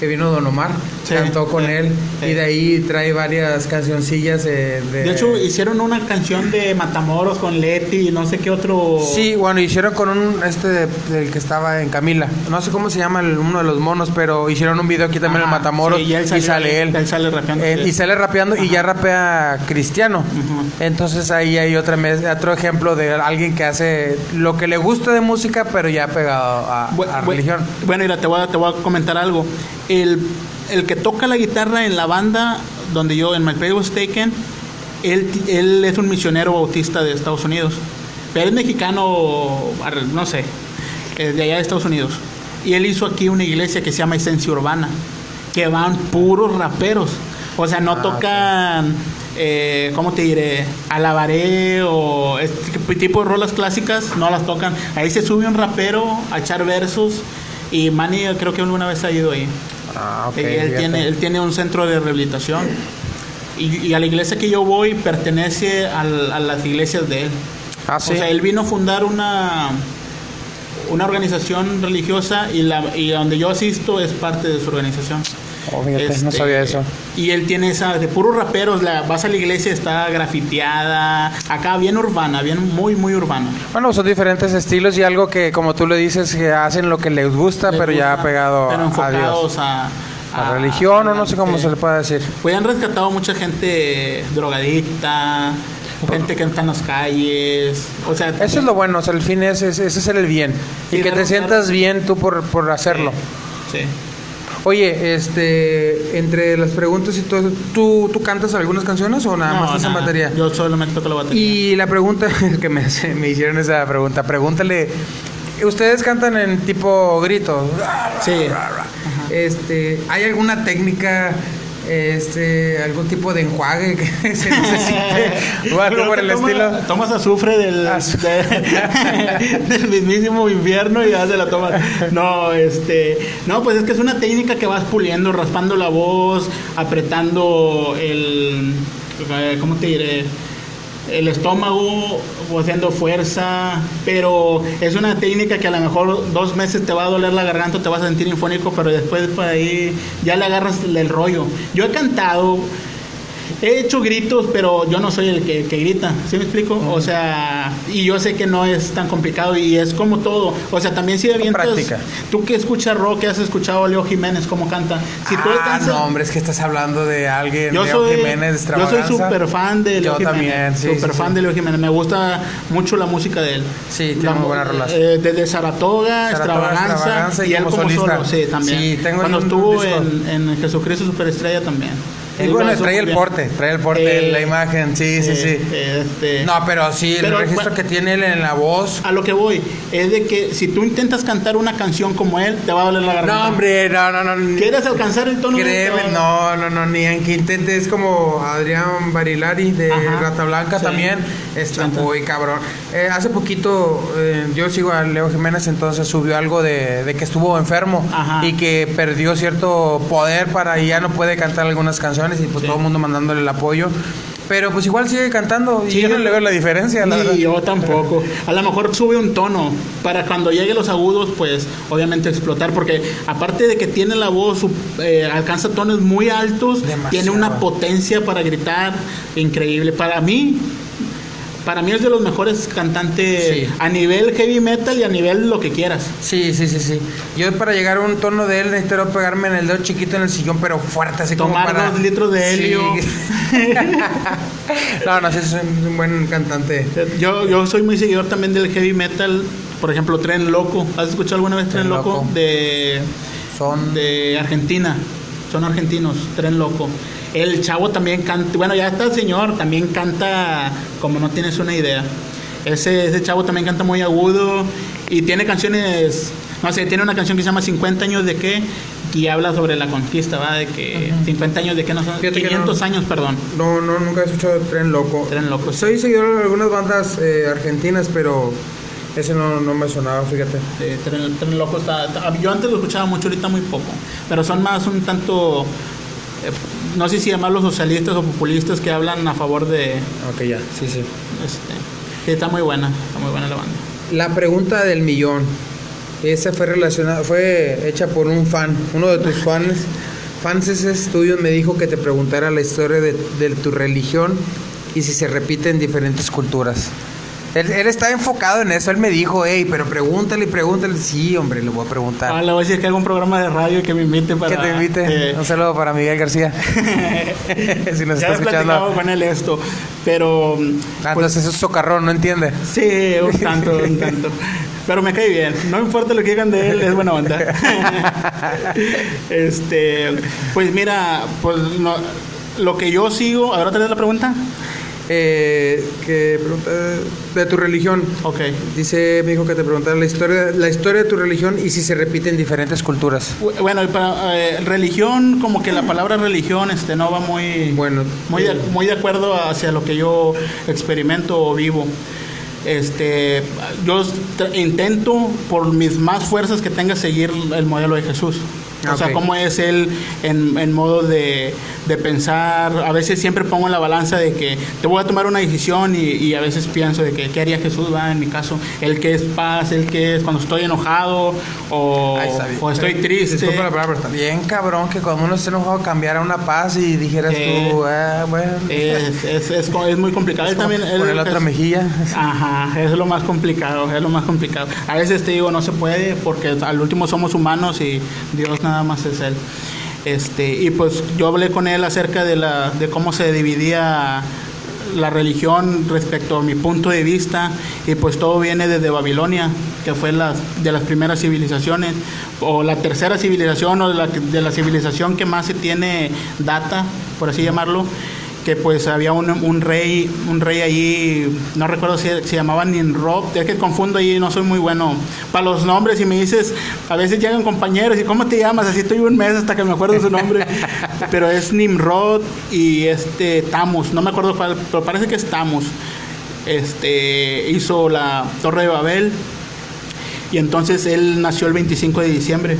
que vino Don Omar, cantó con él y de ahí trae varias cancioncillas de, de... hecho, hicieron una canción de Matamoros con Leti y no sé qué otro... Sí, bueno, hicieron con un, este del que estaba en Camila, no sé cómo se llama uno de los monos, pero hicieron un video aquí también en Matamoros y, sale él. Él sale rapeando. y sale rapeando y ya rapea cristiano. Entonces ahí hay otra, otro ejemplo de alguien que hace lo que le gusta de música, pero ya pegado a, religión. Bueno, mira, te voy a, te voy a comentar algo el, el que toca la guitarra en la banda donde yo, en My Play Was Taken, él, él es un misionero bautista de Estados Unidos. Pero es mexicano, no sé, de allá de Estados Unidos. Y él hizo aquí una iglesia que se llama Esencia Urbana, que van puros raperos. O sea, no ah, tocan, eh, ¿cómo te diré? Alabaré o este tipo de rolas clásicas, no las tocan. Ahí se sube un rapero a echar versos. Y Manny creo que alguna vez ha ido ahí. Ah, él, tiene, él tiene un centro de rehabilitación. Y, a la iglesia que yo voy pertenece a las iglesias de él. Ah, o sea, él vino a fundar una, una organización religiosa y, la, y donde yo asisto es parte de su organización. Oh, no este, sabía eso. Y él tiene esa, de puros raperos, la, vas a la iglesia, está grafiteada, acá bien urbana, bien muy, muy urbana. Bueno, son diferentes estilos y algo que, como tú le dices, que hacen lo que les gusta, pero ya ha pegado a Dios. a, a, religión o no sé cómo se le puede decir. Pues han rescatado mucha gente drogadicta, gente que está en las calles. O sea, eso es lo bueno, o sea, el fin es, ese es el bien. y que te sientas bien tú por, por hacerlo. sí. Oye, este, entre las preguntas y todo eso, ¿tú, ¿tú cantas algunas canciones o nada más esa batería? Yo solamente toco la batería. Y la pregunta que me, me hicieron esa pregunta, pregúntale, ¿ustedes cantan en tipo grito? Sí. Este, ¿hay alguna técnica este algún tipo de enjuague que se necesite o algo por el estilo. Tomas azufre del, del mismísimo infierno y ya se la tomas. No, este, no, pues es que es una técnica que vas puliendo, raspando la voz, apretando el, ¿cómo te diré? El estómago haciendo fuerza, pero es una técnica que a lo mejor dos meses te va a doler la garganta, te vas a sentir infónico, pero después por ahí ya le agarras el rollo. Yo he cantado he hecho gritos, pero yo no soy el que, que grita, ¿sí me explico? O sea, y yo sé que no es tan complicado y es como todo. O sea, también si avientas, práctica. tú que escuchas rock, que has escuchado a Leo Jiménez cómo canta. Si tú ah, alcanzas- no, hombre, es que estás hablando de alguien, yo Leo soy, Jiménez, yo extravaganza. soy súper fan de Leo Yo Jiménez. también, sí, Súper sí, fan sí. de Leo Jiménez. Me gusta mucho la música de él. Sí, tiene La muy mu- buenas rolas. eh, desde Saratoga, Saratoga, Extravaganza, Extravaganza y él como como solista. solo. Sí, también. Sí, tengo Cuando estuvo en, en Jesucristo Superestrella también. Y bueno, muy el porte, trae el porte, Eh, la imagen, sí, sí, sí. eh, este, No, pero sí, el Pero, registro que tiene él en la voz. A lo que voy es de que si tú intentas cantar una canción como él, te va a doler la garganta. No, hombre, no, no, no. ¿Quieres alcanzar el tono? de- Créeme, no, no, no, ni en que intente. Es como Adrián Barilari de Ajá. Rata Blanca Sí. también. Está muy cabrón. Eh, hace poquito, eh, yo sigo a Leo Jiménez, entonces subió algo de, de que estuvo enfermo Ajá. y que perdió cierto poder para y ya no puede cantar algunas canciones y pues Sí. todo el mundo mandándole el apoyo. Pero pues igual sigue cantando y Sí, yo no le veo la diferencia, la verdad. Ni yo tampoco. A lo mejor sube un tono para cuando llegue los agudos, pues obviamente explotar, porque aparte de que tiene la voz, eh, alcanza tonos muy altos, Demasiado. tiene una potencia para gritar increíble. Para mí, para mí es de los mejores cantantes Sí. a nivel heavy metal y a nivel lo que quieras. Sí, sí, sí, sí. Yo para llegar a un tono de él necesito pegarme en el dedo chiquito en el sillón, pero fuerte, así Tomar como para... dos litros de Sí. helio. no, no, sí, es un un buen cantante. Yo, yo soy muy seguidor también del heavy metal, por ejemplo, Tren Loco. ¿Has escuchado alguna vez Tren, Tren Loco? Loco. De Son... de Argentina. Son argentinos, Tren Loco. El chavo también canta, bueno, ya está el señor, también canta como no tienes una idea. Ese, ese chavo también canta muy agudo y tiene canciones, no sé, tiene una canción que se llama 50 años de qué y habla sobre la conquista, ¿va? De que 50 años de qué no son, Fíjate que 500 no. años, perdón. No, no, nunca he escuchado Tren Loco. Tren Loco. Soy seguidor de algunas bandas eh, argentinas, pero ese no, no me sonaba, fíjate. Tren, Tren Loco está, está- Yo antes lo escuchaba mucho, ahorita muy poco. Pero son más un tanto. Eh, no sé si llamarlos socialistas o populistas que hablan a favor de. Ok, ya, sí, sí. Este, está muy buena, está muy buena la banda. La pregunta del millón. Esa fue relacionada, fue hecha por un fan, uno de tus fans. Fans tuyos me dijo que te preguntara la historia de, de tu religión y si se repite en diferentes culturas. Él, él está enfocado en eso, él me dijo, hey, pero pregúntale, pregúntale. Sí, hombre, le voy a preguntar. Ah, le voy a decir que haga un programa de radio y que me invite para. que te invite. eh, Un saludo para Miguel García. si nos ya está escuchando. con él esto. Pero. Ah, pues, entonces es socarrón, no entiende. Sí, un tanto, un tanto. Pero me cae bien. No importa lo que digan de él, es buena onda. este, pues mira, pues no, lo que yo sigo. ¿Ahora tenés la pregunta? Eh, que pregunta de tu religión. Ok. Dice, me dijo que te preguntara la historia, la historia de tu religión y si se repite en diferentes culturas. Bueno, para, eh, religión, como que la palabra religión este, no va muy, Bueno, muy, de, muy de acuerdo hacia lo que yo experimento o vivo. Este, yo intento por mis más fuerzas que tenga seguir el modelo de Jesús. O sea, cómo es él en, en modo de, de pensar. A veces siempre pongo en la balanza de que te voy a tomar una decisión y, y a veces pienso de que qué haría Jesús, va, en mi caso. El que es paz, el que es cuando estoy enojado o, Ay, está o estoy triste. Disculpa la palabra, pero está bien cabrón que cuando uno esté enojado cambiara una paz y dijeras Eh, tú, ah, bueno. Es, es, es, es muy complicado. Él también, él- poner la otra mejilla. Ajá, es lo más complicado, es lo más complicado. A veces te digo, no se puede porque al último somos humanos y Dios nada más es Él. Este, y pues yo hablé con él acerca de, la, de cómo se dividía la religión respecto a mi punto de vista y pues todo viene desde Babilonia, que fue las, de las primeras civilizaciones, o la tercera civilización o la, de la civilización que más se tiene data, por así llamarlo, que pues había un, un rey, un rey allí, no recuerdo si se llamaba Nimrod, es que confundo ahí, no soy muy bueno. Para los nombres y me dices, a veces llegan compañeros y ¿cómo te llamas? Así estoy un mes hasta que me acuerdo su nombre, pero es Nimrod y este Tamus, no me acuerdo cuál, pero parece que es Tamus, este hizo la Torre de Babel y entonces él nació el 25 de diciembre,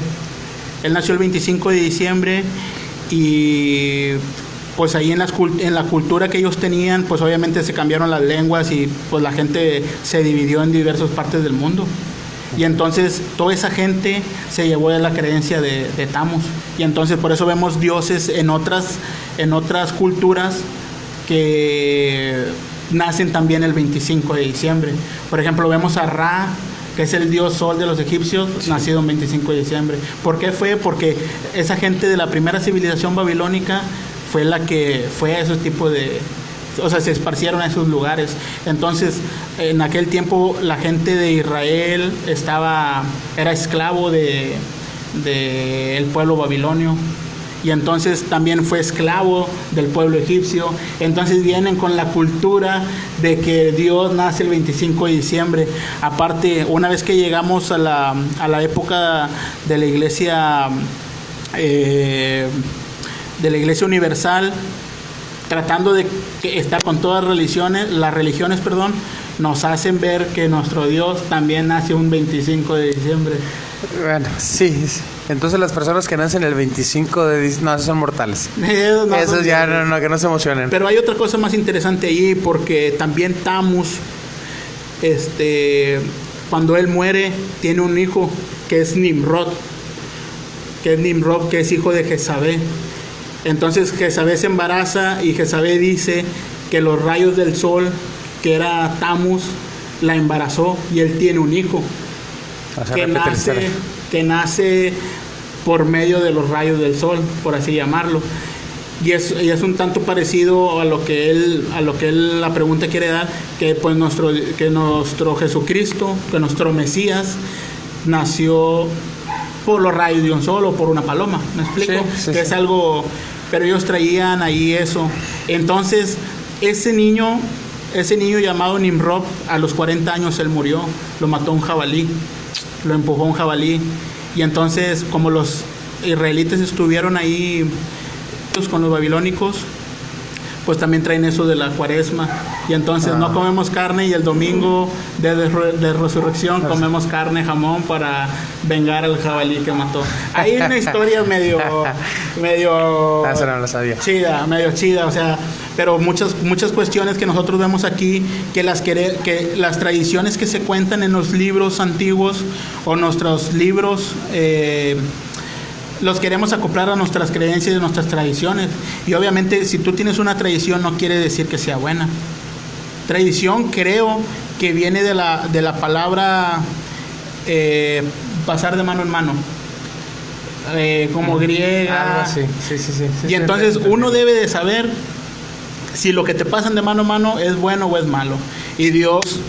él nació el 25 de diciembre y pues ahí en, las cult- en la cultura que ellos tenían, pues obviamente se cambiaron las lenguas y pues la gente se dividió en diversas partes del mundo. Y entonces toda esa gente se llevó a la creencia de, de Tamus. Y entonces por eso vemos dioses en otras, en otras culturas que nacen también el 25 de diciembre. Por ejemplo, vemos a Ra, que es el dios sol de los egipcios, nacido el 25 de diciembre. ¿Por qué fue? Porque esa gente de la primera civilización babilónica fue la que fue a esos tipos de... O sea, se esparcieron a esos lugares. Entonces, en aquel tiempo la gente de Israel estaba, era esclavo de, de el pueblo babilonio y entonces también fue esclavo del pueblo egipcio. Entonces vienen con la cultura de que Dios nace el 25 de diciembre. Aparte, una vez que llegamos a la, a la época de la iglesia, eh, de la iglesia universal, tratando de estar con todas las religiones, las religiones, perdón, nos hacen ver que nuestro Dios también nace un 25 de diciembre. Bueno, sí, Entonces las personas que nacen el 25 de diciembre, no, esos son mortales. Esos, ya, no, no, que no se emocionen. Pero hay otra cosa más interesante ahí, porque también Tamus, este, cuando él muere, tiene un hijo que es Nimrod, que es Nimrod, que es hijo de Jezabel. Entonces Jezabel se embaraza y Jezabel dice que los rayos del sol, que era Tamus, la embarazó y él tiene un hijo que nace, que nace por medio de los rayos del sol, por así llamarlo. Y es, y es un tanto parecido a lo que él, a lo que él la pregunta quiere dar, que pues nuestro, que nuestro Jesucristo, que nuestro Mesías nació por los rayos de un sol o por una paloma, ¿me explico? que es algo, pero ellos traían ahí eso. Entonces, ese niño, ese niño llamado Nimrod, a los 40 años él murió, lo mató un jabalí lo empujó un jabalí. Y entonces, como los israelitas estuvieron ahí con los babilónicos, pues también traen eso de la cuaresma. Y entonces no ah. comemos carne y el domingo de, de, resurrección comemos carne, jamón para vengar al jabalí que mató. Hay una historia medio, medio ah, no lo sabía. chida, medio chida, o sea, pero muchas, muchas cuestiones que nosotros vemos aquí, que las, que las tradiciones que se cuentan en los libros antiguos o nuestros libros... Eh, los queremos acoplar a nuestras creencias y nuestras tradiciones. Y obviamente si tú tienes una tradición no quiere decir que sea buena. Tradición creo que viene de la, de la palabra eh, pasar de mano en mano. Eh, como griega. sí, sí, sí, y entonces uno debe de saber si lo que te pasan de mano a mano es bueno o es malo. Y Dios,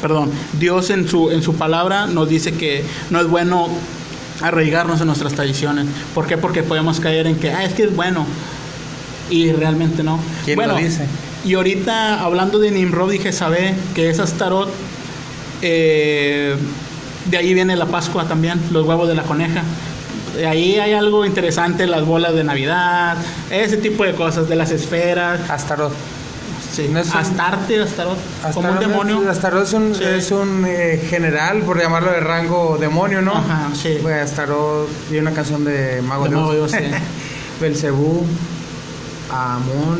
perdón, Dios en su, en su palabra nos dice que no es bueno arraigarnos en nuestras tradiciones. ¿Por qué? Porque podemos caer en que, ah, es que es bueno. Y realmente no. ¿Quién bueno, lo dice? Y ahorita, hablando de Nimrod y Jezabel, que es Astarot, eh, de ahí viene la Pascua también, los huevos de la coneja. De ahí hay algo interesante, las bolas de Navidad, ese tipo de cosas, de las esferas. Astaroth. Sí, Astarte, Astaroth, como un demonio. Astaroth es un, es un eh, general, por llamarlo de rango demonio, ¿no? Ajá, sí. Pues Astaroth y una canción de Mago de Mago Dios, sí. Belcebú, Amón.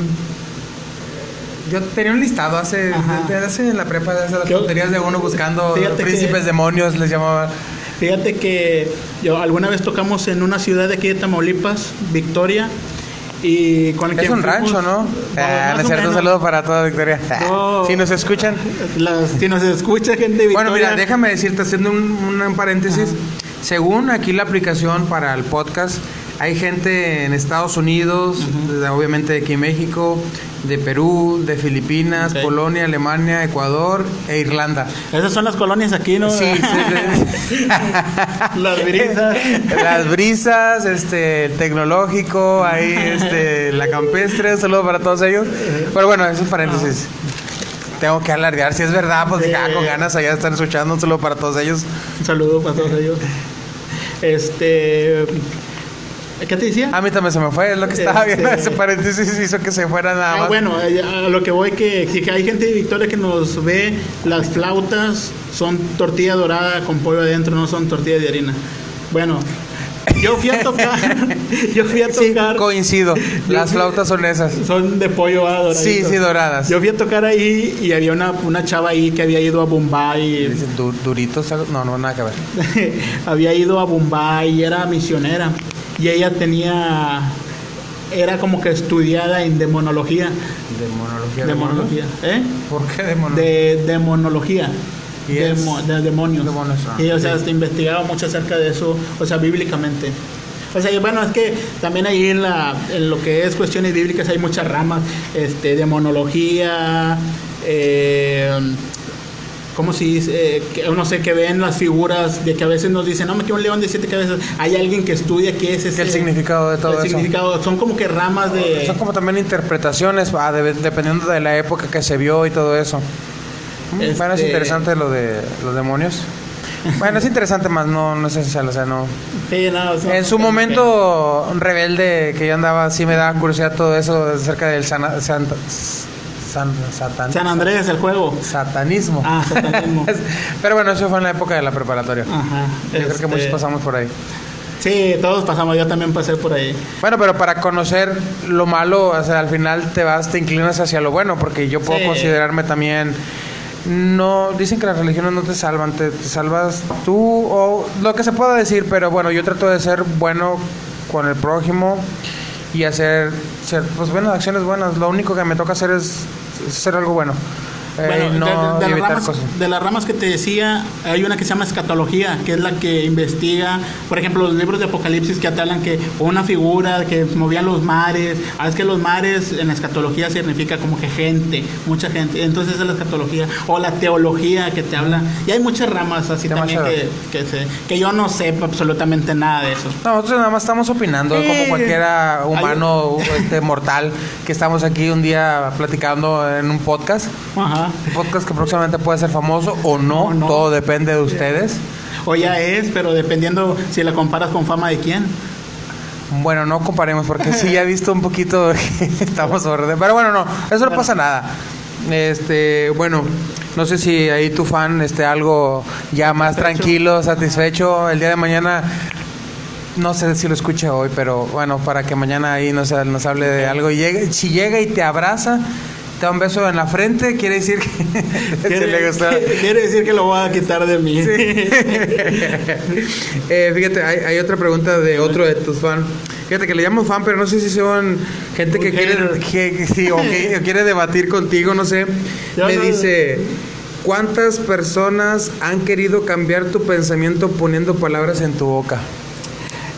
Yo tenía un listado hace, hace en la prepa de las tonterías de uno buscando príncipes demonios, les llamaba. Fíjate que yo alguna vez tocamos en una ciudad de aquí de Tamaulipas, Victoria, y con es un rancho, ¿no? Ah, no es cierto, un saludo para toda Victoria. Si nos escuchan. si nos escucha gente de Victoria. Bueno, mira, déjame decirte, haciendo un, un paréntesis. Según aquí la aplicación para el podcast, hay gente en Estados Unidos, obviamente de aquí en México, de Perú, de Filipinas, Polonia, Alemania, Ecuador e Irlanda. Esas son las colonias aquí, ¿no? Sí, sí, las brisas. Las brisas, este, el tecnológico, ahí, este, la campestre, un saludo para todos ellos. Pero bueno, eso es paréntesis. Tengo que alardear, si es verdad, pues ya con ganas allá están escuchando, un saludo para todos ellos. Un saludo para todos ellos. Este ¿Qué te decía? A mí también se me fue, es lo que estaba viendo. Este, ese paréntesis hizo que se fuera nada ah, más. Bueno, eh, a lo que voy, que si hay gente de Victoria que nos ve, las flautas son tortilla dorada con pollo adentro, no son tortillas de harina. Bueno, yo fui a tocar. yo fui a tocar. Sí, coincido. Las flautas son esas. Son de pollo dorado. Sí, sí, doradas. Yo fui a tocar ahí y había una, una chava ahí que había ido a Bombay. Dicen duritos. No, no, nada que ver. había ido a Bombay y era misionera y ella tenía era como que estudiada en demonología. Demonología. Demonología. ¿Eh? ¿Por qué demonología? De demonología. Es- Demo- de demonios. Demonios, ah, y, o sea, se investigaba mucho acerca de eso, o sea, bíblicamente. O sea, y bueno, es que también ahí en, la, en lo que es cuestiones bíblicas hay muchas ramas, este, demonología, eh, ¿cómo se dice? Eh, que uno sé que ven las figuras de que a veces nos dicen, no, me quiero un león de siete cabezas. Hay alguien que estudia qué es ese. el significado de todo el eso. significado. Son como que ramas de. Son como también interpretaciones, ah, de- dependiendo de la época que se vio y todo eso. Mm, Bueno, es Este- interesante lo de los demonios. Bueno, es interesante más, no, no es esencial, o sea, no. Sí, no, En su momento rebelde que yo andaba, sí me daba curiosidad todo eso acerca del sana- santa- san- satan- San Andrés, el juego. satanismo. Ah, satanismo. Pero bueno, eso fue en la época de la preparatoria. Ajá. Yo creo que este, muchos pasamos por ahí. Sí, todos pasamos, yo también pasé por ahí. Bueno, pero para conocer lo malo, o sea, al final te vas, te inclinas hacia lo bueno, porque yo puedo Sí. considerarme también. No, dicen que las religiones no te salvan, te, salvas tú o lo que se pueda decir, pero bueno, yo trato de ser bueno con el prójimo y hacer, ser, pues bueno, acciones buenas. Lo único que me toca hacer es hacer algo bueno. Eh, Bueno, no de, de- de las ramas, cosas. de las ramas que te decía, hay una que se llama escatología, que es la que investiga, por ejemplo, los libros de Apocalipsis que te hablan que una figura que movía los mares, ah, es que los mares en la escatología significa como que gente, mucha gente, entonces esa es la escatología, o la teología que te habla, y hay muchas ramas así también que, que, se- que yo no sé absolutamente nada de eso. No, nosotros nada más estamos opinando Sí. como cualquiera humano este mortal que estamos aquí un día platicando en un podcast. Ajá. Un podcast que próximamente puede ser famoso o no, O no. todo depende de ustedes. O ya es, pero dependiendo si la comparas con fama de quién. Bueno, no comparemos porque sí ya he visto un poquito que estamos sobre, pero bueno, no, eso no pasa nada. Este, bueno, no sé si ahí tu fan esté algo ya más Satisfecho. tranquilo, satisfecho el día de mañana. No sé si lo escuche hoy, pero bueno, para que mañana ahí nos, nos hable de algo. Y llegue- si llega y te abraza, te da un beso en la frente, quiere decir que le quiere decir que lo voy a quitar de mí. Eh, fíjate, hay, hay otra pregunta de otro de tus fans. Fíjate que le llamo fan, pero no sé si son gente que quiere, que, sí, o que o quiere debatir contigo, no sé. Me no- dice, ¿cuántas personas han querido cambiar tu pensamiento poniendo palabras en tu boca?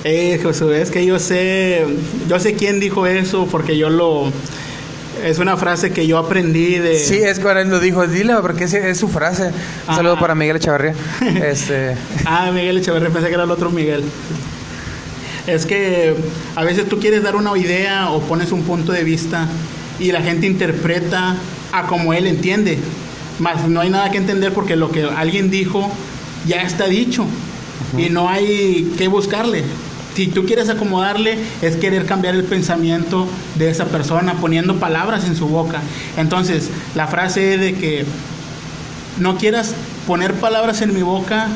Eh, Josué, es que yo sé, yo sé quién dijo eso porque yo lo, es una frase que yo aprendí de. Sí, es que ahora él lo dijo, dile, porque es, es su frase. Un Ajá. saludo para Miguel Echavarría. Este, Ah, Miguel Echeverría, pensé que era el otro Miguel. Es que a veces tú quieres dar una idea o pones un punto de vista y la gente interpreta a como él entiende. Más no hay nada que entender porque lo que alguien dijo ya está dicho y no hay que buscarle. Si tú quieres acomodarle, es querer cambiar el pensamiento de esa persona, poniendo palabras en su boca. Entonces, la frase de que no quieras poner palabras en mi boca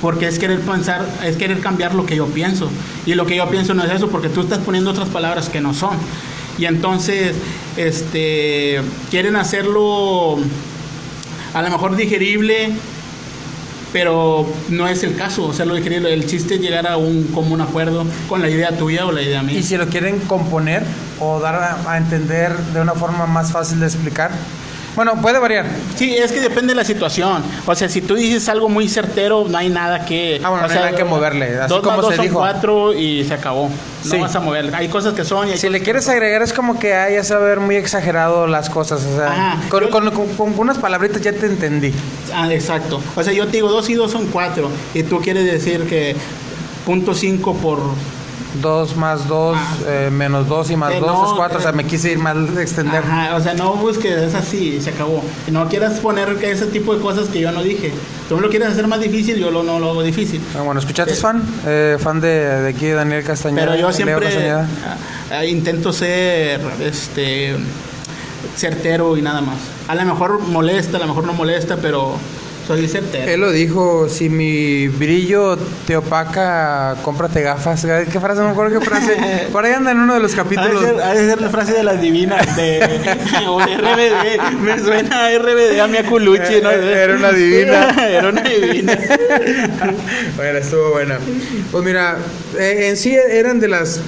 porque es querer pensar, es querer cambiar lo que yo pienso. Y lo que yo pienso no es eso, porque tú estás poniendo otras palabras que no son. Y entonces, este, quieren hacerlo a lo mejor digerible, pero no es el caso. O sea, lo digerible, el chiste es llegar a un común acuerdo con la idea tuya o la idea mía. y si lo quieren componer o dar a entender de una forma más fácil de explicar. Bueno, puede variar. Sí, es que depende de la situación. O sea, si tú dices algo muy certero, no hay nada que. Ah, bueno, o no hay sea, nada que moverle, así dos como más dos se son dijo. cuatro y se acabó. No Sí. vas a mover. Hay cosas que son y hay Si le quieres agregar es como que hay a ver muy exagerado las cosas, o sea, Ajá. con, Yo- con- con- con unas palabritas ya te entendí. Ah, exacto. O sea, yo te digo dos y dos son cuatro. Y tú quieres decir que punto cinco por. Dos más dos, Ah. eh, menos dos y más Eh, dos no, es cuatro, o sea, eh. me quise ir más extender. Ajá, o sea, no busques, es así, se acabó. Y no quieras poner ese tipo de cosas que yo no dije. Tú me lo quieres hacer más difícil, yo lo, no lo hago difícil. Ah, bueno, ¿escuchaste Eh, fan? Eh, fan de, de aquí, Daniel Castañeda. Pero yo siempre ah, intento ser este certero y nada más. A lo mejor molesta, a lo mejor no molesta, pero soy certero. Él lo dijo, si mi brillo te opaca, cómprate gafas. ¿Qué frase? No me acuerdo qué frase. Por ahí anda en uno de los capítulos. ha de ser la frase de las divinas de, RBD. Me suena a RBD a mi aculuchi, ¿no? Eh, Era una divina. Era una divina. bueno, estuvo buena. Pues mira, eh, en sí eran de las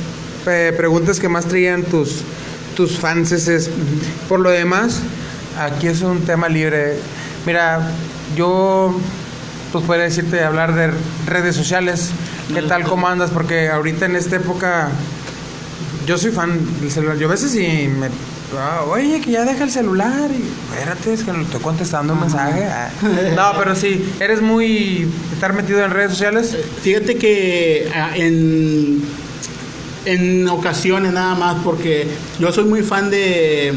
preguntas que más traían tus, tus fans. Por lo demás, aquí es un tema libre. Mira, yo pues podría decirte hablar de redes sociales. ¿Qué tal? ¿Cómo andas? Porque ahorita en esta época yo soy fan del celular. Yo a veces sí me Ah, oye, que ya deja el celular. Y, espérate, es que le estoy contestando un mensaje. Ah. No, pero sí, eres muy. estar metido en redes sociales. Fíjate que ah, en. en ocasiones nada más, porque yo soy muy fan de.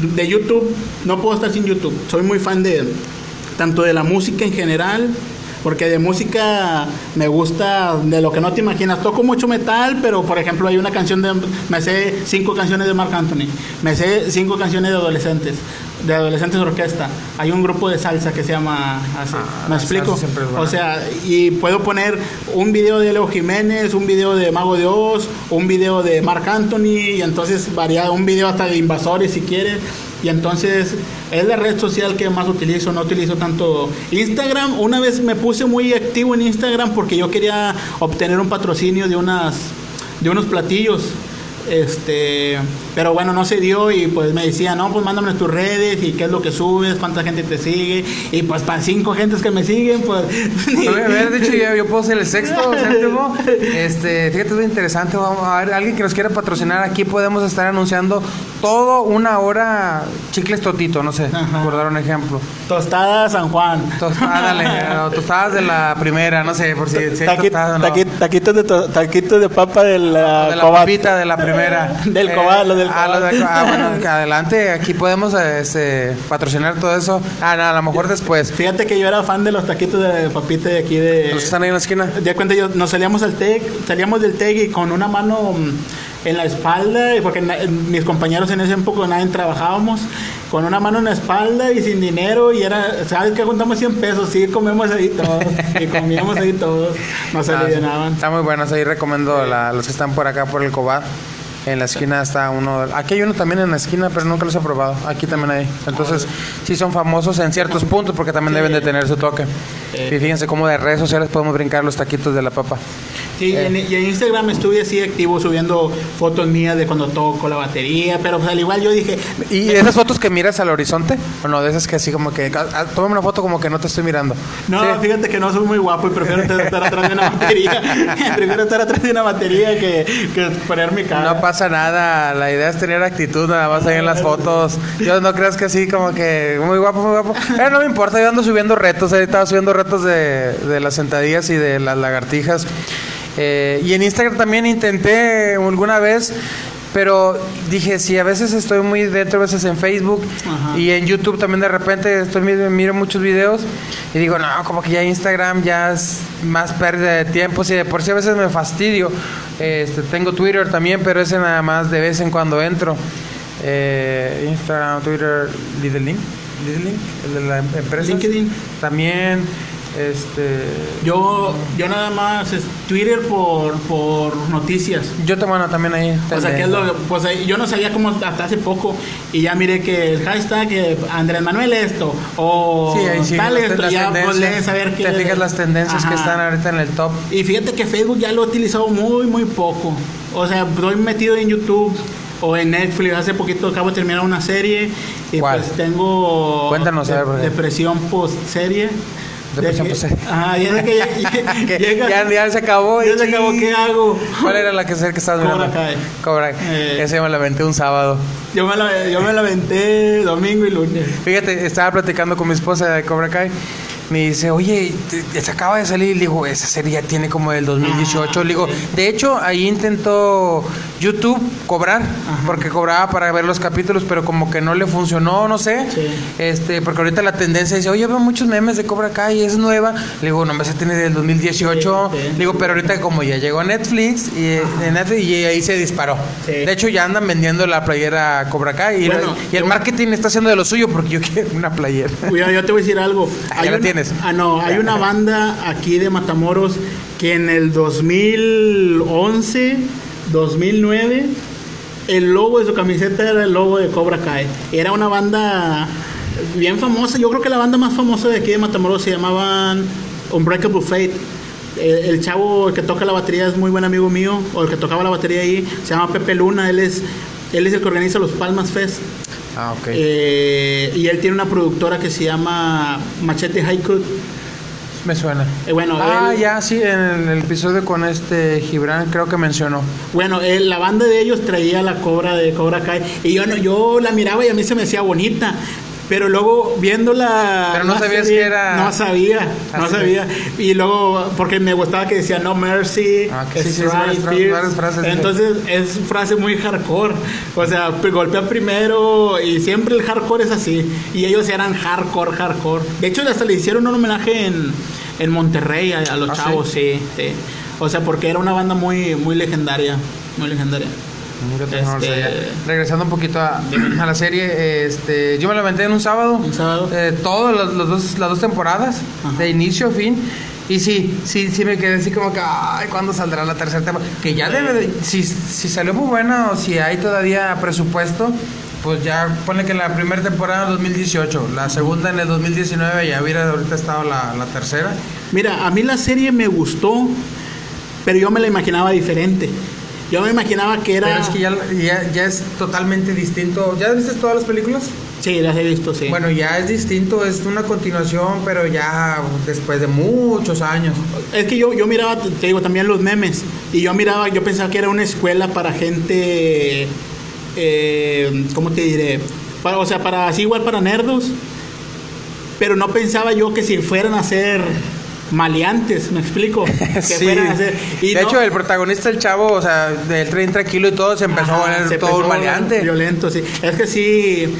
de YouTube. No puedo estar sin YouTube. Soy muy fan de. Tanto de la música en general porque de música me gusta de lo que no te imaginas. Toco mucho metal, pero por ejemplo hay una canción de... Me sé cinco canciones de Mark Anthony, me sé cinco canciones de adolescentes, de adolescentes orquesta. Hay un grupo de salsa que se llama así. Ah, ¿Me explico? O sea, y puedo poner un video de Leo Jiménez, un video de Mago de Oz, un video de Mark Anthony, y entonces varía un video hasta de Invasores si quieres. Y entonces es la red social que más utilizo, no utilizo tanto Instagram. Una vez me puse muy activo en Instagram porque yo quería obtener un patrocinio de unas de unos platillos este, pero bueno, no se dio y pues me decía, no, pues mándame tus redes y qué es lo que subes, cuánta gente te sigue. Y pues para cinco gentes que me siguen, pues. A ver, de hecho, yo, yo, puedo ser el sexto, séptimo. Este, fíjate, es muy interesante. Vamos a ver, alguien que nos quiera patrocinar aquí, podemos estar anunciando todo una hora chicles totito, no sé, por dar un ejemplo. Tostada San Juan. Tostada, tostadas de la primera, no sé, por si, si tostada, no. taquitos, de taquitos de papa de la, de la papita de la primera del eh, cobal, lo del ah, ah, bueno, adelante, aquí podemos este, patrocinar todo eso. Ah, no, a lo mejor después. Fíjate que yo era fan de los taquitos de papita de aquí de... Los están ahí en la esquina. Ya cuenta, yo, nos salíamos al TEC, salíamos del TEC y con una mano mm, en la espalda, porque mis compañeros en ese época nadie trabajábamos, con una mano en la espalda y sin dinero, y era, ¿sabes qué? Juntamos 100 pesos, sí, comemos ahí todos, y comíamos ahí todos, nos alivianaban. Está muy bueno, ahí recomiendo a los que están por acá, por el Cobar. En la esquina está uno. Aquí hay uno también en la esquina, pero nunca los he probado. Aquí también hay. Entonces, sí son famosos en ciertos puntos porque también deben de tener su toque. Y fíjense cómo de redes sociales podemos brincar los taquitos de la papa. Sí, eh. y en Instagram estuve así activo subiendo fotos mías de cuando toco la batería, pero pues, al igual yo dije... ¿Y esas fotos que miras al horizonte? ¿O no? De esas que así como que... Ah, ah, tómame una foto como que no te estoy mirando. No, fíjate que no soy muy guapo y prefiero estar atrás de una batería. prefiero estar atrás de una batería que, que poner mi cara. No pasa nada, la idea es tener actitud nada más ahí en las fotos. Yo no creas que así como que muy guapo, muy guapo. Pero no me importa, yo ando subiendo retos, ahí estaba subiendo retos de, de las sentadillas y de las lagartijas. Eh, y en Instagram también intenté alguna vez, pero dije, si a veces estoy muy dentro, a veces en Facebook y en YouTube también de repente estoy miro muchos videos y digo, no, como que ya Instagram ya es más pérdida de tiempo, si de por sí a veces me fastidio. Este, tengo Twitter también, pero ese nada más de vez en cuando entro. Eh, Instagram, Twitter, LinkedIn, el de la empresa. LinkedIn. También. Este, yo, yo nada más es Twitter por, por noticias. Yo te mando también ahí. O sea, que es lo, pues yo no sabía cómo hasta hace poco y ya miré que el hashtag eh, Andrés Manuel esto o sí, ahí sí, tal esto, ya pues saber que te fijas las tendencias que están ahorita en el top. Y fíjate que Facebook ya lo he utilizado muy muy poco. O sea, estoy metido en YouTube o en Netflix. Hace poquito acabo de terminar una serie y pues tengo Cuéntanos, a ver, depresión post Ah, ya, que ya, llega, ya, ya, se acabó. Ya se acabó, ¿qué hago? ¿Cuál era la que, que estabas mirando? Cobra Kai. Cobra. Eh, Ese me la aventé un sábado. Yo me la, yo me la aventé domingo y lunes. Fíjate, estaba platicando con mi esposa de Cobra Kai me dice, oye, se acaba de salir. Le digo, esa serie ya tiene como del 2018. Le digo, de hecho, ahí intentó YouTube cobrar, porque cobraba para ver los capítulos, pero como que no le funcionó, no sé. este Porque ahorita la tendencia dice, oye, veo muchos memes de Cobra Kai, es nueva. Le digo, no, me se tiene del 2018. Le digo, pero ahorita como ya llegó a Netflix, y, Netflix, y ahí se disparó. De hecho, ya andan vendiendo la playera Cobra Kai. Y, el marketing está haciendo de lo suyo, porque yo quiero una playera. yo te voy a decir algo. ya la Ah, no, hay una banda aquí de Matamoros que en el 2011, 2009, el logo de su camiseta era el logo de Cobra Kai. Era una banda bien famosa. Yo creo que la banda más famosa de aquí de Matamoros se llamaban Unbreakable Fate. Eh, el chavo que toca la batería es muy buen amigo mío, o el que tocaba la batería ahí, se llama Pepe Luna, él es, él es el que organiza los Palmas Fest. Ah, ok. Eh, y él tiene una productora que se llama Machete Haiku. Me suena. Eh, bueno, ah, él- ya, sí, en el episodio con este Gibran creo que mencionó. Bueno, él- la banda de ellos traía la cobra de Cobra Kai y yo no, yo la miraba y a mí se me hacía bonita. Pero luego viéndola. Pero no la sabías serie, que era- No sabía, no sabía. Y luego, porque me gustaba que decía no mercy, Ah, que sí, sí, strike, varias fra- fierce". varias frases. Entonces es frase muy hardcore. O sea, pues, golpea primero y siempre el hardcore es así. Y ellos eran hardcore, hardcore. De hecho, hasta le hicieron un homenaje en, en Monterrey a, a los ¿Ah, chavos, sí? sí. O sea, porque era una banda muy, muy legendaria. Muy legendaria. No lo Este- sabía. Regresando un poquito a, a la serie, este, yo me la aventé en un sábado. Un sábado. Eh, todas las, las dos, las dos temporadas, Ajá. de inicio a fin. Y sí, sí, sí me quedé así como que, ay, ¿cuándo saldrá la tercera temporada? Que ya debe de, si, si salió muy buena o si hay todavía presupuesto, pues ya pone que la primera temporada en 2018, la segunda en el 2019, ya hubiera ahorita estado la, la tercera. Mira, a mí la serie me gustó, pero yo me la imaginaba diferente. Yo me imaginaba que era. Pero es que ya, ya, ya es totalmente distinto. ¿Ya viste todas las películas? Sí, las he visto, sí. Bueno, ya es distinto, es una continuación, pero ya después de muchos años. Es que yo, yo miraba, te digo, también los memes. Y yo miraba, yo pensaba que era una escuela para gente. Eh, ¿Cómo te diré? Para, o sea, para así igual para nerdos. Pero no pensaba yo que si fueran a ser maleantes, ¿me explico? Que Sí. a ser. y de no- hecho, el protagonista, el chavo, o sea, del tren tranquilo y todo, se empezó Ajá, a volver se todo un maleante. Violento, sí. Es que sí.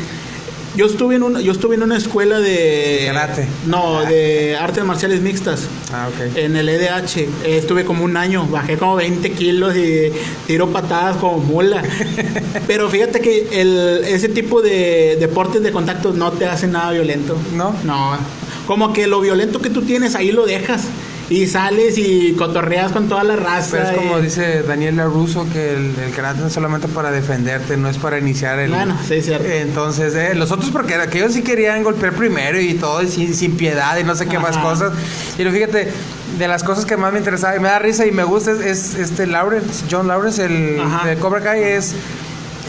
Yo estuve en una, yo estuve en una escuela de. Karate. No, de artes marciales mixtas. Ah, ok. En el EDH. Estuve como un año. Bajé como 20 kilos y tiro patadas como mula. Pero fíjate que el, ese tipo de deportes de contacto no te hacen nada violento. ¿No? No. Como que lo violento que tú tienes ahí lo dejas. Y sales y cotorreas con toda la raza. Pero es como y- dice Daniel Russo que el, el karate es solamente para defenderte, no es para iniciar el... Bueno, sí, cierto. Entonces, eh, los otros porque aquellos sí querían golpear primero y todo, y sin, sin piedad y no sé qué más Ajá. cosas. Y fíjate, de las cosas que más me interesaba y me da risa y me gusta es, es este Lawrence, John Lawrence, el Ajá. de Cobra Kai, es...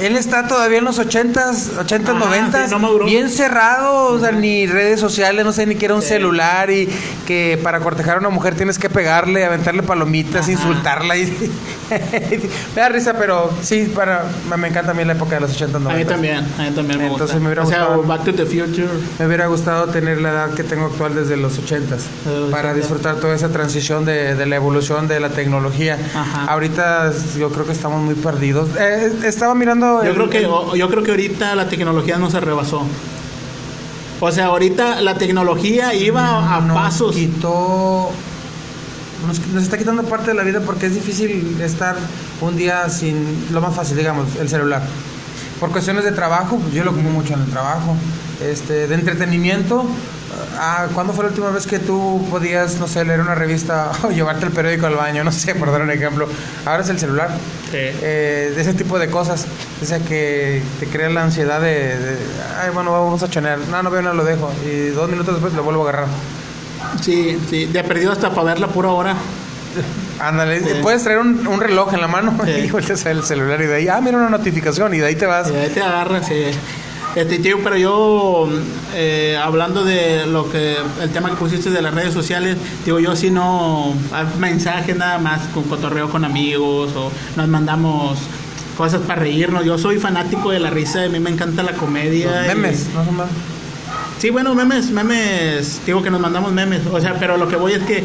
Él está todavía en los 80s, 80s, Ajá, 90s, sí, no maduró. bien cerrado, o sea, ni redes sociales, no sé ni que era un Sí. celular y que para cortejar a una mujer tienes que pegarle, aventarle palomitas, Ajá. insultarla y me da risa, pero sí, para me, encanta a mí la época de los 80, 90. A mí también, a mí también me Entonces gusta. me hubiera o sea, gustado. Back to the Future. Me hubiera gustado tener la edad que tengo actual desde los 80 De los para 80. disfrutar toda esa transición de, de la evolución de la tecnología. Ajá. Ahorita yo creo que estamos muy perdidos. Eh, estaba mirando Yo el- creo que yo creo que ahorita la tecnología no se rebasó. O sea, ahorita la tecnología iba a nos pasos. quitó nos, nos está quitando parte de la vida porque es difícil estar un día sin lo más fácil digamos el celular por cuestiones de trabajo pues yo lo ocupo mucho en el trabajo este de entretenimiento ah, ¿cuándo fue la última vez que tú podías no sé leer una revista o llevarte el periódico al baño no sé por dar un ejemplo ahora es el celular Sí. eh, de ese tipo de cosas. O sea, que te crea la ansiedad de, de, ay, bueno, vamos a chonear. No, no veo, no lo dejo. Y dos minutos después lo vuelvo a agarrar. Sí, sí, de perdido hasta para ver la pura hora. Ándale, Sí. puedes traer un, un reloj en la mano Sí. y volteas el celular y de ahí, ah, mira una notificación y de ahí te vas. Y ahí te agarras, sí. Este, tío, pero yo, eh, hablando de lo que, el tema que pusiste de las redes sociales, digo, yo sí no, mensajes nada más con cotorreo con amigos o nos mandamos cosas para reírnos. Yo soy fanático de la risa, a mí me encanta la comedia. Los y- memes, no son más. Sí, bueno, memes, memes, digo que nos mandamos memes, o sea, pero lo que voy es que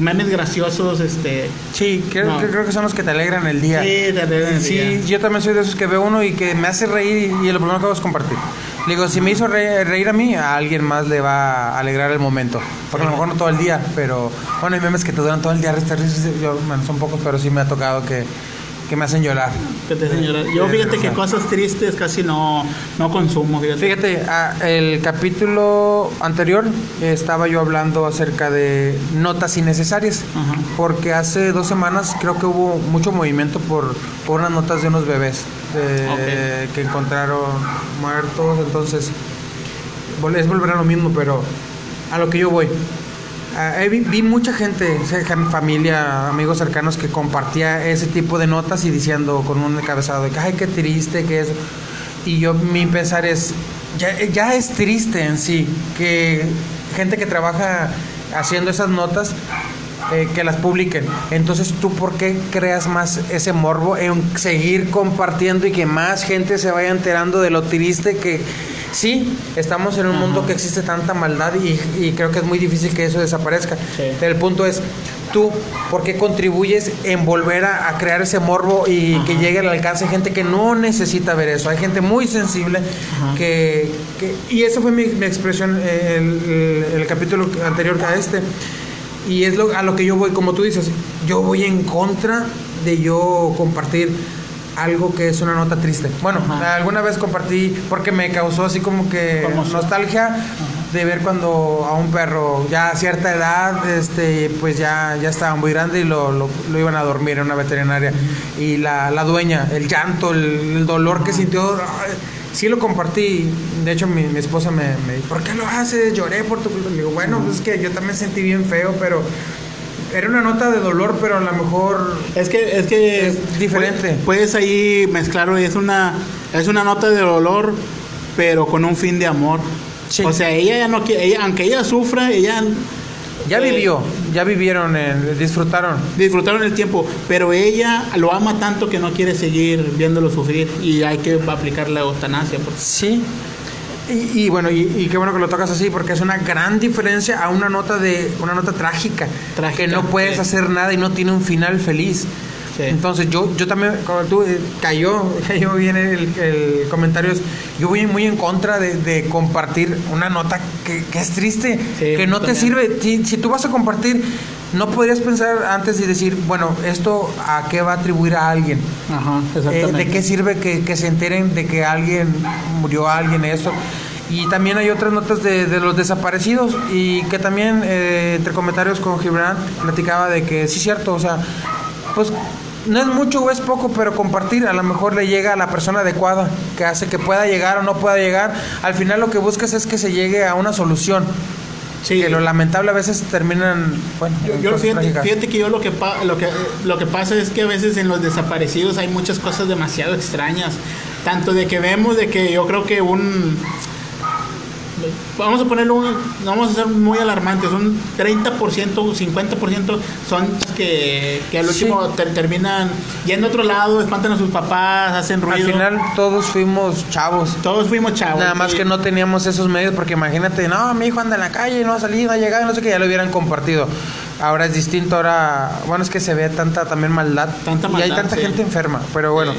memes graciosos, este... Sí, creo, No. que- creo que son los que te alegran el día. Sí, te alegran el Sí, día. yo también soy de esos que veo uno y que me hace reír y, y lo primero que hago es compartir. Le Digo, si me hizo re- reír a mí, a alguien más le va a alegrar el momento. Porque a lo mejor no todo el día, pero bueno, hay memes que te duran todo el día. Yo, bueno, son pocos, pero sí me ha tocado que, que me hacen llorar. Que te hacen llorar. Yo fíjate que cosas tristes casi no, no consumo, fíjate. Fíjate, ah, el capítulo anterior estaba yo hablando acerca de notas innecesarias. Porque hace dos semanas creo que hubo mucho movimiento por, por unas notas de unos bebés eh, que encontraron muertos. Entonces, es volver a lo mismo, pero a lo que yo voy. Ah, vi, vi mucha gente, familia, amigos cercanos que compartía ese tipo de notas y diciendo con un encabezado de ay, qué triste, que es... Y yo, mi pensar es, ya, ya es triste en sí que gente que trabaja haciendo esas notas eh, que las publiquen. Entonces, ¿tú por qué creas más ese morbo en seguir compartiendo y que más gente se vaya enterando de lo triste que sí, estamos en un mundo que existe tanta maldad y, creo que es muy difícil que eso desaparezca. el punto es, tú, ¿por qué contribuyes en volver a, crear ese morbo y que llegue al alcance de gente que no necesita ver eso? Hay gente muy sensible que, Y eso fue mi, expresión en el, el capítulo anterior a este y es lo, a lo que yo voy, como tú dices, yo voy en contra de yo compartir algo que es una nota triste. Bueno, alguna vez compartí porque me causó así como que nostalgia de ver cuando a un perro ya a cierta edad, este, pues ya, ya estaba muy grande y lo, lo, iban a dormir en una veterinaria. Y la, la, dueña, el llanto, el, dolor que sintió, sí lo compartí. De hecho, mi, mi esposa me, me, dijo, ¿por qué lo haces? Lloré por tu culpa. Le digo, bueno, pues es que yo también sentí bien feo, pero era una nota de dolor, pero a lo mejor es que es que es diferente. Puedes, ahí mezclarlo y es una es una nota de dolor, pero con un fin de amor. O sea, ella ya no quiere, aunque ella sufra, ella ya eh, vivió, ya vivieron, disfrutaron. Disfrutaron el tiempo, pero ella lo ama tanto que no quiere seguir viéndolo sufrir y hay que aplicar la eutanasia. Pues. Sí. Y, bueno, y, qué bueno que lo tocas así, porque es una gran diferencia a una nota de una nota trágica, que no puedes hacer nada y no tiene un final feliz. Entonces yo, yo también, como tú, eh, cayó, cayó bien el, el comentario, yo voy muy en contra de, compartir una nota que, es triste, que no te sirve. Si, si, tú vas a compartir, no podrías pensar antes y decir, bueno, esto a qué va a atribuir a alguien. Ajá, eh, ¿De qué sirve que, que, se enteren de que alguien murió a alguien eso? Y también hay otras notas de, de los desaparecidos y que también eh, entre comentarios con Gibran platicaba de que sí es cierto, o sea, pues no es mucho o es poco, pero compartir a lo mejor le llega a la persona adecuada, que hace que pueda llegar o no pueda llegar. Al final lo que buscas es que se llegue a una solución. Sí. Que lo lamentable a veces terminan, bueno, yo, fíjate, que yo lo que, lo, que, lo que pasa es que a veces en los desaparecidos hay muchas cosas demasiado extrañas. Tanto de que vemos de que yo creo que un vamos a ponerlo, un, vamos a ser muy alarmantes, un 30%, 50% son que, que al último terminan yendo a otro lado, espantan a sus papás, hacen ruido. Al final todos fuimos chavos. Todos fuimos chavos. Nada más que no teníamos esos medios porque imagínate, no, mi hijo anda en la calle, no ha salido, no ha llegado, no sé qué, ya lo hubieran compartido. Ahora es distinto, ahora, bueno, es que se ve tanta también maldad. Tanta maldad y hay tanta gente enferma, pero bueno.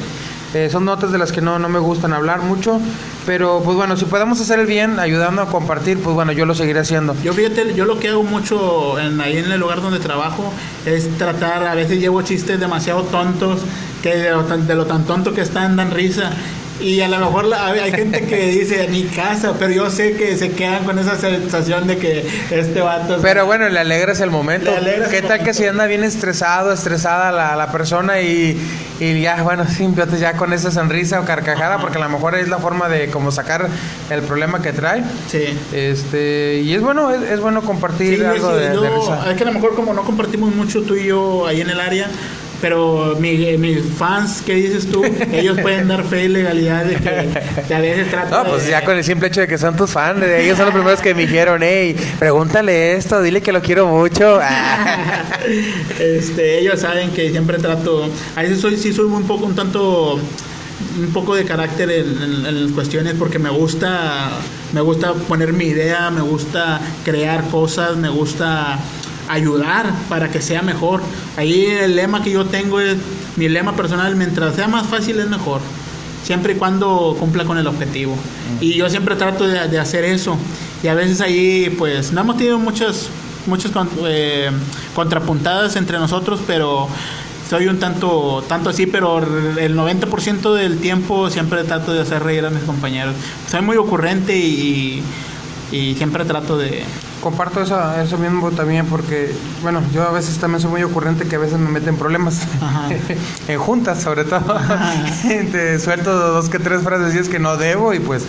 Eh, son notas de las que no, no me gustan hablar mucho, pero pues bueno, si podemos hacer el bien ayudando a compartir, pues bueno, yo lo seguiré haciendo. Yo fíjate, yo lo que hago mucho en, ahí en el lugar donde trabajo es tratar, a veces llevo chistes demasiado tontos, que de lo tan, de lo tan tonto que están dan risa y a lo mejor hay gente que dice mi casa, pero yo sé que se quedan con esa sensación de que este vato. Pero bueno, le alegras el momento. ¿Qué tal que si anda bien estresado, estresada la, la persona y, y, ya, bueno, simplemente ya con esa sonrisa o carcajada, porque a lo mejor es la forma de como sacar el problema que trae. Sí. Este, y es bueno, es, bueno compartir algo de, de risa. Es que a lo mejor como no compartimos mucho tú y yo ahí en el área pero mi, mis fans, ¿qué dices tú? Ellos pueden dar fe y legalidad de que, a veces trata No, pues ya con el simple hecho de que son tus fans, ellos son los primeros que me dijeron, hey, pregúntale esto, dile que lo quiero mucho. este, ellos saben que siempre trato, a veces soy, sí soy un poco, un tanto un poco de carácter en, en, cuestiones porque me gusta me gusta poner mi idea me gusta crear cosas me gusta ayudar para que sea mejor. Ahí el lema que yo tengo es, mi lema personal, mientras sea más fácil es mejor, siempre y cuando cumpla con el objetivo. Y yo siempre trato de, hacer eso. Y a veces ahí, pues, no hemos tenido muchas, muchas eh, contrapuntadas entre nosotros, pero soy un tanto, tanto así, pero el 90% del tiempo siempre trato de hacer reír a mis compañeros. Soy muy ocurrente y, y siempre trato de, comparto eso, eso mismo también porque, bueno, yo a veces también soy muy ocurrente que a veces me meten problemas en juntas, sobre todo. Te suelto dos que tres frases y es que no debo y pues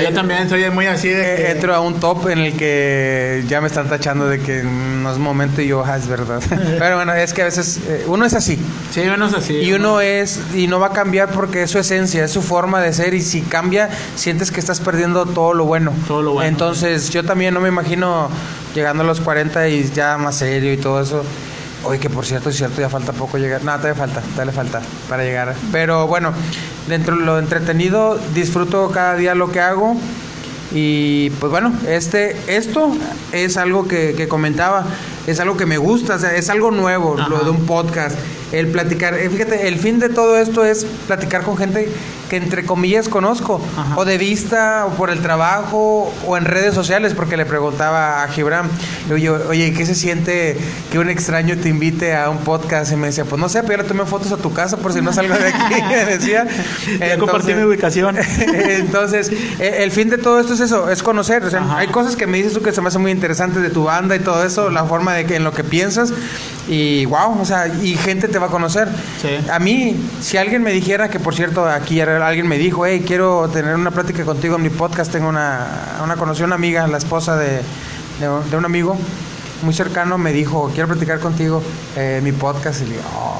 Yo también soy muy así de Eh, que... Entro a un top en el que ya me están tachando de que no es momento y yo, ah, es verdad. Pero bueno, es que a veces eh, uno es así. Sí, menos así. Y uno es, y no va a cambiar porque es su esencia, es su forma de ser. Y si cambia, sientes que estás perdiendo todo lo bueno. Todo lo bueno. Entonces, yo también no me imagino llegando a los 40 y ya más serio y todo eso. Oye, que por cierto, es cierto, ya falta poco llegar. No, todavía falta, todavía falta para llegar. Pero bueno, dentro de lo entretenido, disfruto cada día lo que hago. Y pues bueno, este, esto es algo que, que comentaba, es algo que me gusta, o sea, es algo nuevo, Ajá. lo de un podcast, el platicar, eh, fíjate, el fin de todo esto es platicar con gente que entre comillas conozco, Ajá. o de vista, o por el trabajo, o en redes sociales, porque le preguntaba a Gibran, oye, oye, ¿qué se siente que un extraño te invite a un podcast? Y me decía, pues no sé, pero tomé fotos a tu casa por si no salgo de aquí, me decía. Ya compartí mi ubicación. Entonces, eh, el fin de todo esto es eso, es conocer. O sea, Ajá. hay cosas que me dices tú que se me hacen muy interesantes de tu banda y todo eso, la forma de que en lo que piensas. Y wow, o sea, y gente te va a conocer. Sí. A mí, si alguien me dijera que, por cierto, aquí alguien me dijo, hey, quiero tener una plática contigo en mi podcast, tengo una, una conocida, una amiga, la esposa de, de, de un amigo muy cercano, me dijo, quiero platicar contigo eh, mi podcast. Y le digo, "Oh".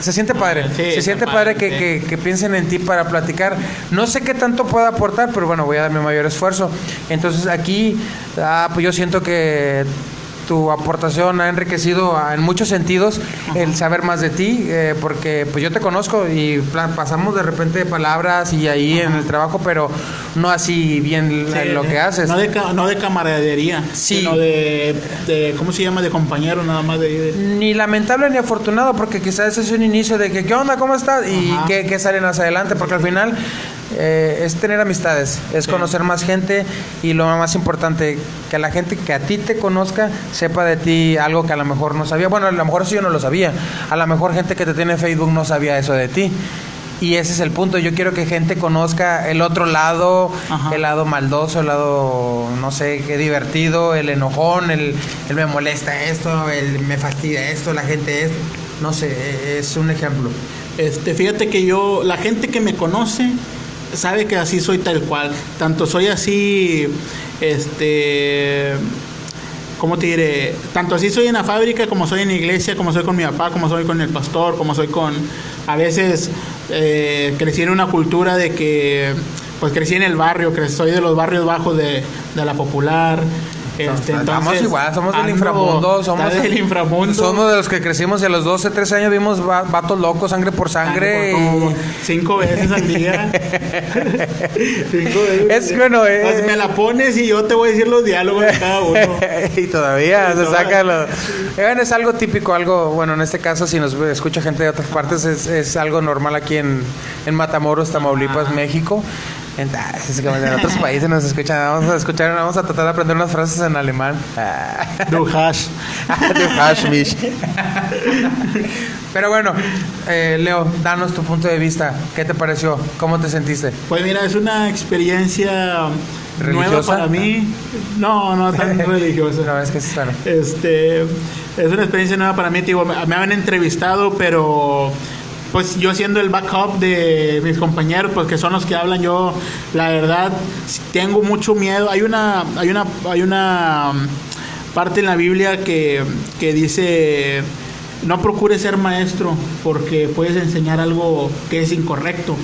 se siente padre, Sí, se siente padre, padre, que, sí. que- que piensen en ti para platicar. No sé qué tanto pueda aportar, pero bueno, voy a dar mi mayor esfuerzo. Entonces aquí, ah, pues yo siento que tu aportación ha enriquecido en muchos sentidos el saber más de ti, eh, porque pues yo te conozco y plan, pasamos de repente palabras y ahí en el trabajo, pero no así bien Sí, lo que haces. No de, no de camaradería, Sí. sino de, de, ¿cómo se llama? De compañero nada más de... Ni lamentable ni afortunado, porque quizás es un inicio de que, ¿qué onda? ¿Cómo estás? Y que, que salen hacia adelante, porque al final eh, es tener amistades, es Sí. conocer más gente y lo más importante, que la gente que a ti te conozca sepa de ti algo que a lo mejor no sabía. Bueno, a lo mejor eso yo no lo sabía. A lo mejor gente que te tiene en Facebook no sabía eso de ti. Y ese es el punto. Yo quiero que gente conozca el otro lado, Ajá. el lado maldoso, el lado, no sé, qué divertido, el enojón, el, el me molesta esto, el me fastidia esto, la gente esto. No sé, es un ejemplo. Este, fíjate que yo, la gente que me conoce sabe que así soy tal cual. Tanto soy así, este, ¿cómo te diré? Tanto así soy en la fábrica, como soy en la iglesia, como soy con mi papá, como soy con el pastor, como soy con, a veces eh, crecí en una cultura de que, pues crecí en el barrio, soy de los barrios bajos de, de la popular. Este, Estamos igual, somos del inframundo, somos del inframundo. Somos de los que crecimos y a los 12, 13 años vimos va- vatos locos, sangre por sangre. Sangre por como y- Cinco veces al día. Cinco veces. Es bueno, eh, Pues me la pones y yo te voy a decir los diálogos de cada uno. y todavía Y se saca lo... Eh, es algo típico, algo, bueno, en este caso, si nos escucha gente de otras partes, es, es algo normal aquí en, en Matamoros, Tamaulipas, Ah. México. En, ah, que en otros países nos escuchan, vamos a escuchar, vamos a tratar de aprender unas frases en alemán. Ah. Du hash. Du hast mich. Pero bueno, eh, Leo, danos tu punto de vista. ¿Qué te pareció? ¿Cómo te sentiste? Pues mira, es una experiencia nueva ¿Religiosa? para mí. No, no tan religiosa. No, es que es bueno. Este, es una experiencia nueva para mí. Digo, me, me habían entrevistado, pero pues yo siendo el backup de mis compañeros, pues que son los que hablan, yo la verdad tengo mucho miedo. Hay una, hay una, hay una um, parte en la Biblia que, que dice no procures ser maestro porque puedes enseñar algo que es incorrecto.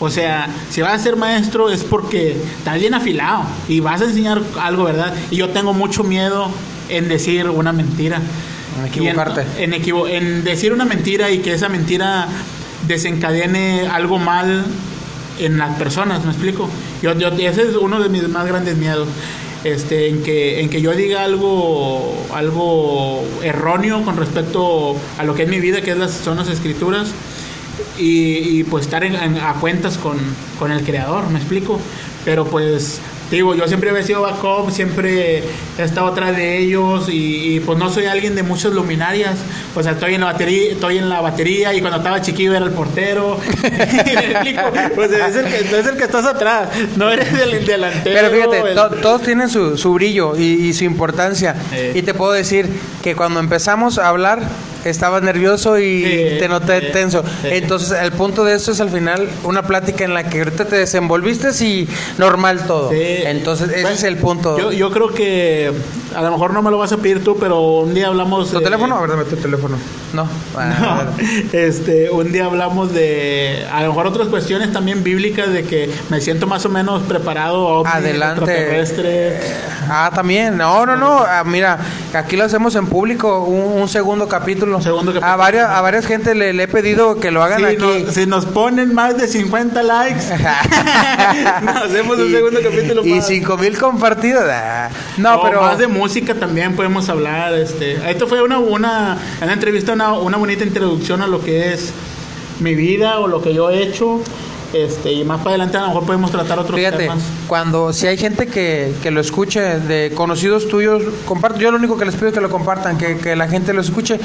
O sea, si vas a ser maestro es porque estás bien afilado y vas a enseñar algo, ¿verdad? Y yo tengo mucho miedo en decir una mentira. En equivocarte. En decir una mentira y que esa mentira desencadene algo mal en las personas, ¿me explico? Yo, yo- ese es uno de mis más grandes miedos. Este, en que, en que yo diga algo, algo erróneo con respecto a lo que es mi vida, que es las, son las escrituras, y, y, pues estar en- a cuentas con, con el creador, me explico. Pero pues digo, yo siempre he sido backup, siempre he estado atrás de ellos y, y, pues no soy alguien de muchas luminarias. O sea, estoy en la batería, estoy en la batería y cuando estaba chiquillo era el portero. Pues es el que, es el que estás atrás, no eres el delantero. Pero fíjate, el- to- todos tienen su, su brillo y, y su importancia. Eh. Y te puedo decir que cuando empezamos a hablar, estabas nervioso y Sí, te noté sí, tenso. sí. Entonces, el punto de esto es al final una plática en la que ahorita te desenvolviste y normal todo. Entonces, ese Bueno, es el punto. Yo, yo creo que a lo mejor no me lo vas a pedir tú, pero un día hablamos. ¿Tu eh, teléfono? A ver, dame tu teléfono. No. Ah, No, a este, un día hablamos de a lo mejor otras cuestiones también bíblicas de que me siento más o menos preparado ovni, Adelante. Ah, también. No, no, no. Ah, mira, aquí lo hacemos en público, un, un segundo capítulo. Un segundo capítulo. A varias, a varias gente le, le he pedido que lo hagan Si aquí. nos, si nos ponen más de 50 likes, nos hacemos un Y- segundo capítulo Y más. cinco mil compartidos. ah. No, O pero. más de música también podemos hablar. Este, esto fue una, una, una entrevista, una, una bonita introducción a lo que es mi vida o lo que yo he hecho. Este, y más para adelante a lo mejor podemos tratar otros Fíjate, temas. cuando si hay gente que, que lo escuche de conocidos tuyos, comparte. Yo lo único que les pido es que lo compartan, que, que la gente lo escuche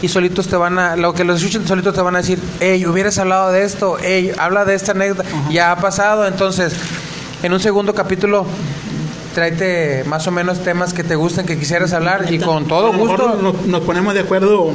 y solitos te van a, lo que lo escuchen solitos te van a decir, hey, hubieras hablado de esto, hey, habla de esta anécdota, ya ha pasado, entonces, en un segundo capítulo tráete más o menos temas que te gusten, que quisieras hablar y con todo gusto. Nos, nos ponemos de acuerdo.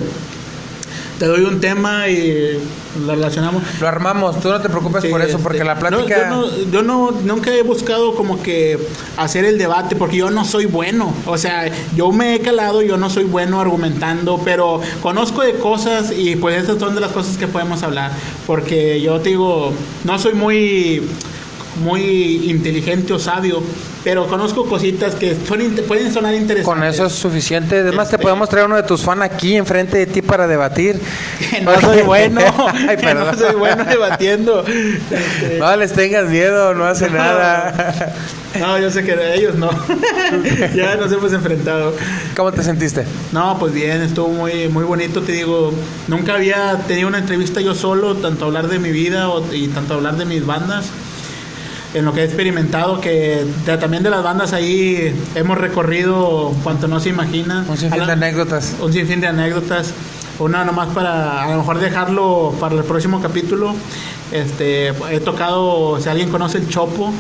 Te doy un tema y lo relacionamos. Lo armamos, tú no te preocupes Sí, por eso, este, porque la no, plática... yo, no, yo no- nunca he buscado como que hacer el debate, porque yo no soy bueno. O sea, yo me he calado, yo no soy bueno argumentando, pero conozco de cosas y pues esas son de las cosas que podemos hablar. Porque yo te digo, no soy muy muy inteligente o sabio, pero conozco cositas que son, pueden sonar interesantes. Con eso es suficiente. Además, te Este- podemos traer uno de tus fans aquí enfrente de ti para debatir. No soy bueno, Ay, no soy bueno debatiendo. Este, No les tengas miedo, no hace nada. No, yo sé que de ellos no. ya nos hemos enfrentado. ¿Cómo te sentiste? No, pues bien, estuvo muy, muy bonito, te digo. Nunca había tenido una entrevista yo solo, tanto hablar de mi vida y tanto hablar de mis bandas. En lo que he experimentado, que de- también de las bandas ahí hemos recorrido cuanto no se imagina. Un sinfín de anécdotas. un sinfín de anécdotas. Una nomás para a lo mejor dejarlo para el próximo capítulo. Este, he tocado, si alguien conoce el Chopo,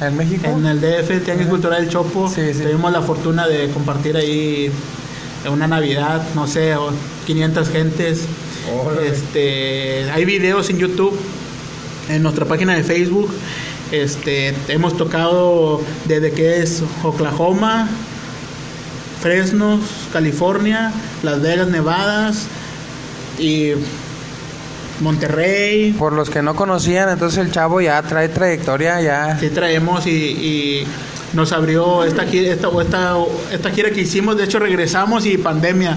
¿En México? en el DF, el Tianguis Cultural del Chopo, Sí, sí. tuvimos la fortuna de compartir ahí una Navidad, no sé, o 500 gentes. Órale. Este, hay videos en YouTube, en nuestra página de Facebook. Este, hemos tocado desde que es Oklahoma, Fresno, California, Las Vegas, Nevadas y Monterrey. Por los que no conocían, entonces el chavo ya trae trayectoria, ya. Sí traemos y, y nos abrió esta gira, esta, esta, esta gira que hicimos, de hecho regresamos y pandemia.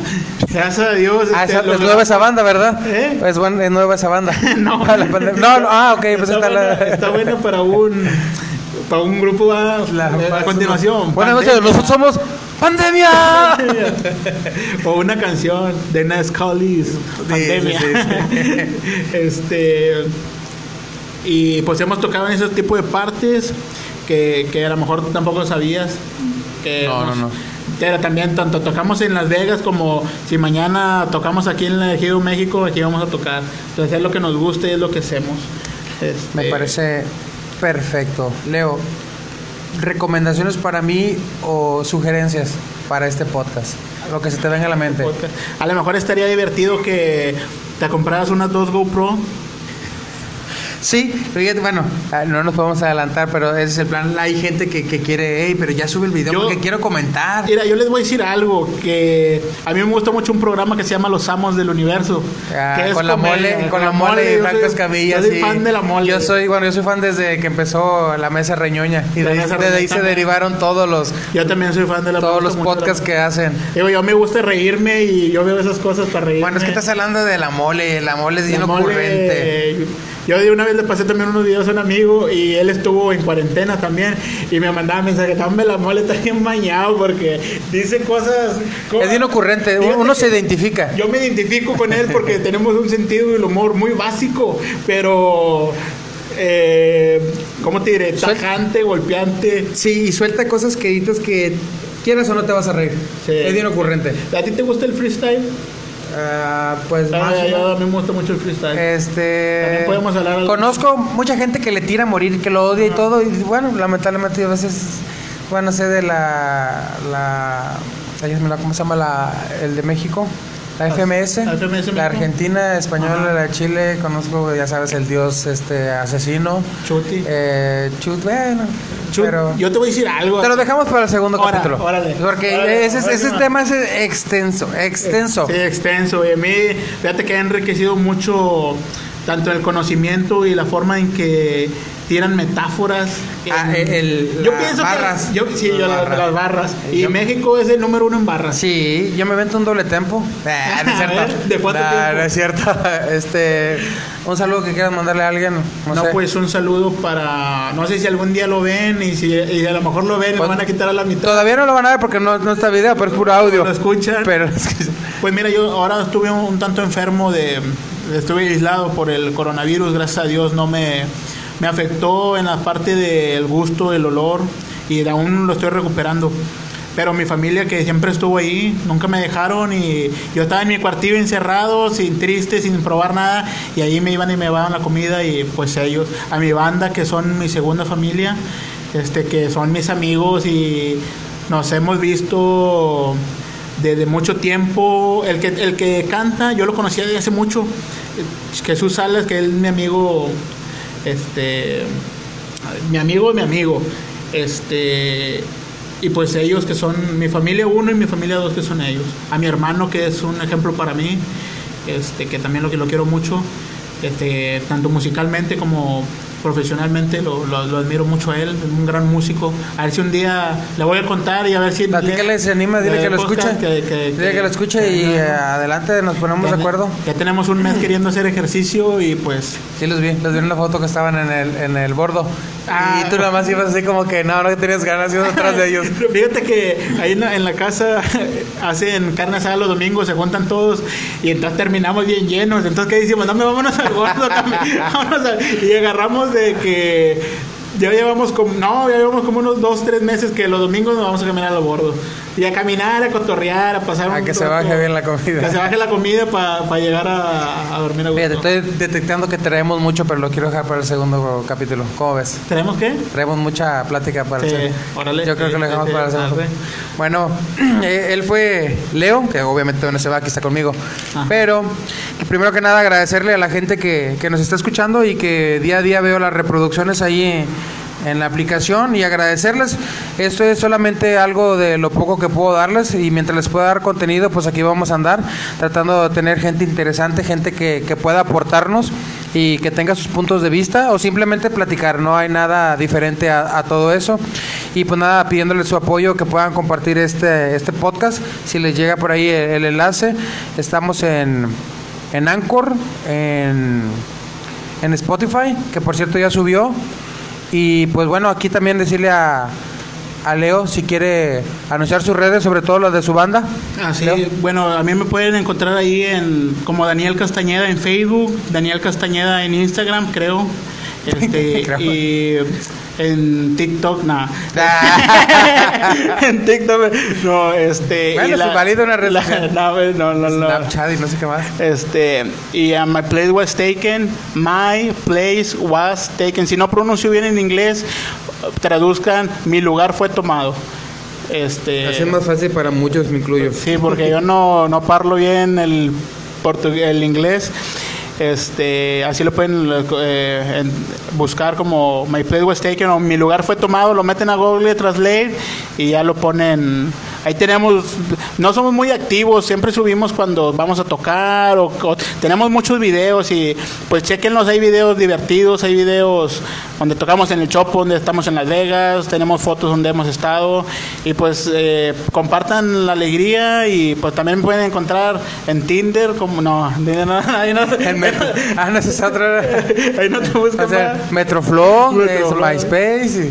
Gracias a Dios. Ah, este, es nueva esa banda, ¿verdad? ¿Eh? Es, buen- es nueva esa banda. No. Ah, la no, no, ah, ok, pues está, está, la... buena, está buena para un para un grupo ah, la- eh, a continuación. Buenas noches, nosotros somos ¡Pandemia! o una canción de Nas Collins, Pandemia. sí, este y pues hemos tocado en ese tipo de partes que, que a lo mejor tampoco sabías que No, nos- no, no. Pero también tanto tocamos en Las Vegas como si mañana tocamos aquí en el Ejido México, aquí vamos a tocar. Entonces es lo que nos gusta y es lo que hacemos. Este, Me parece perfecto. Leo, recomendaciones para mí o sugerencias para este podcast. Lo que se te venga a la mente. A lo mejor estaría divertido que te compraras unas dos GoPro. Sí, fíjate, bueno, ah, no nos podemos adelantar, pero ese es el plan. Hay gente que, que quiere, hey, pero ya sube el video Yo- porque quiero comentar. Mira, yo les voy a decir algo, que a mí me gusta mucho un programa que se llama Los Amos del Universo. Ah, que es con la mole, con la mole soy- Escamilla. Yo soy sí. fan de la mole. Yo soy, bueno, yo soy fan desde que empezó la mesa reñoña. Y La de ahí, Mesa de ahí se derivaron todos los, Yo también soy fan de la todos los podcasts la- que hacen. Digo, yo me gusta reírme y yo veo esas cosas para reírme. Bueno, es que estás hablando de la mole, la mole es La bien ocurrente. Yo de una vez le pasé también unos videos a un amigo y él estuvo en cuarentena también y me mandaba mensajes, dame la mole, está bien bañado porque dice cosas... co- Es bien ocurrente, Fíjate uno se identifica. Yo me identifico con él porque tenemos un sentido del humor muy básico, pero... Eh, ¿Cómo te diré? Tajante, golpeante. Sí, y suelta cosas que dices que quieras o no te vas a reír. Sí. Es bien ocurrente. ¿A ti te gusta el freestyle? Ah, pues más. yo- a mí me gusta mucho el freestyle. Este. También podemos hablar. Conozco mucha gente que le tira a morir, que lo odia y todo. Y bueno, lamentablemente a veces. Bueno, sé de la. la ¿Cómo se llama la, el de México? La FMS, La FMS la. Argentina, española, la Chile, conozco, ya sabes, el dios este asesino. Chuti. Eh, chut, bueno, Chut, pero... Yo te voy a decir algo. Te lo dejamos para el segundo Ora- capítulo. órale. Porque Órale, ese, órale, ese va. tema es extenso, extenso. Sí, extenso. Y a mí, fíjate que ha enriquecido mucho tanto el conocimiento y la forma en que tiran metáforas. Ah, en- el- yo pienso barras. que yo, sí, Las yo barras. las barras. Y Yo- México es el número uno en barras. Sí, yo me vento un doble tempo. Ah, no es cierto. ver, ¿de cuánto Nah, tiempo? No es cierto. Este, un saludo que quieras mandarle a alguien. No, No, sé. pues un saludo para. No sé si algún día lo ven y si y a lo mejor lo ven y Pues, lo van a quitar a la mitad. Todavía no lo van a ver porque no, no está video, pero es puro audio. Lo escuchan. Pero Pues mira, yo ahora estuve un, un tanto enfermo de... Estuve aislado por el coronavirus, gracias a Dios no me, me afectó en la parte del gusto, el olor y aún lo estoy recuperando. Pero mi familia que siempre estuvo ahí, nunca me dejaron y yo estaba en mi cuartillo encerrado, sin triste, sin probar nada y ahí me iban y me daban la comida y pues ellos, a mi banda que son mi segunda familia, este que son mis amigos y nos hemos visto desde mucho tiempo. El que, el que canta, yo lo conocía desde hace mucho. Jesús Salas, que es mi amigo, este, mi amigo, mi amigo. Este, y pues ellos que son mi familia uno y mi familia dos que son ellos. A mi hermano que es un ejemplo para mí, este, que también lo, que lo quiero mucho, este, tanto musicalmente como profesionalmente lo, lo- lo admiro mucho a él, es un gran músico. A ver si un día le voy a contar y a ver si... platícale, se anima, dile le- que lo escuche. que- que- dile que lo escuche y eh, adelante nos ponemos de acuerdo. Ya tenemos un mes queriendo hacer ejercicio y pues Sí, los vi, los vi en la foto que estaban en el, en el bordo. Ah. y tú nada más ibas así como que no, no tenías ganas, ibas atrás de ellos. Fíjate que ahí en la, en la casa hacen carne asada los domingos, se juntan todos y entonces terminamos bien llenos. Entonces, ¿qué decimos? Dame, vámonos al gordo. vámonos al- y agarramos de que ya llevamos como, no, ya llevamos como unos dos, tres meses que los domingos nos vamos a caminar al bordo. Y a caminar, a cotorrear, a pasar A un que se baje bien la comida. Que se baje la comida para llegar a, a dormir a gusto. Fíjate, estoy detectando que traemos mucho, pero lo quiero dejar para el segundo capítulo. ¿Cómo ves? ¿Tenemos qué? Traemos mucha plática para el Sí, segundo. órale. Yo creo que lo dejamos Sí, para el segundo. Bueno, eh, él fue Leo, que obviamente no se va, aquí está conmigo. Ajá. Pero que primero que nada agradecerle a la gente que, que nos está escuchando y que día a día veo las reproducciones ahí en, en la aplicación y agradecerles. Esto es solamente algo de lo poco que puedo darles y mientras les pueda dar contenido, pues aquí vamos a andar tratando de tener gente interesante, gente que, que pueda aportarnos y que tenga sus puntos de vista o simplemente platicar. No hay nada diferente a, a todo eso. Y pues nada, pidiéndoles su apoyo, que puedan compartir este, este podcast. Si les llega por ahí el, el enlace, estamos en, en Anchor, en, en Spotify, que por cierto ya subió. Y pues bueno, aquí también decirle a, a Leo si quiere anunciar sus redes, sobre todo las de su banda. Así, Leo. bueno, a mí me pueden encontrar ahí en como Daniel Castañeda en Facebook, Daniel Castañeda en Instagram, creo. Este, Creo. y en TikTok, nada. Ah. en TikTok, no, este. Bueno, y valida una red la- social. no, no, no, no. Snapchat y no sé qué más. Este, y a My Place Was Taken, My Place Was Taken. Si no pronuncio bien en inglés, traduzcan, mi lugar fue tomado. Este, Así es más fácil para muchos, me incluyo. Sí, porque yo no, no parlo bien el portugués, el inglés. Este, así lo pueden eh, buscar como My Place Was Taken o Mi lugar fue tomado, lo meten a Google Translate y ya lo ponen. Ahí tenemos, no somos muy activos, siempre subimos cuando vamos a tocar o, o- tenemos muchos videos y pues chequenlos, hay videos divertidos, hay videos donde tocamos en el Chopo, donde estamos en Las Vegas, tenemos fotos donde hemos estado y pues eh, compartan la alegría y pues también pueden encontrar en Tinder como no, no, ahí no, En Metro. Ah, no, es otra. ahí no te buscan O sea, más. Metroflow, Metroflow. es MySpace.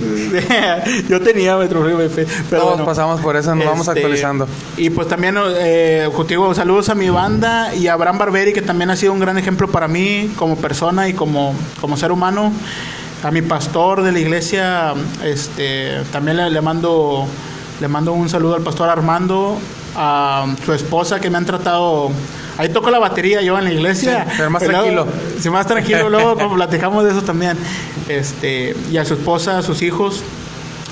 y Yo tenía Metro pero todos bueno. pasamos por eso, nos vamos Este, actualizando. Y pues también, eh, contigo, saludos a mi banda y a Abraham Barberi, que también ha sido un gran ejemplo para mí como persona y como, como ser humano. A mi pastor de la iglesia, este, también le, le mando, le mando un saludo al pastor Armando, a su esposa que me han tratado. Ahí toco la batería yo en la iglesia. Sí, pero más Luego- tranquilo. Sí, más tranquilo, luego platicamos de eso también. Este, y a su esposa, a sus hijos,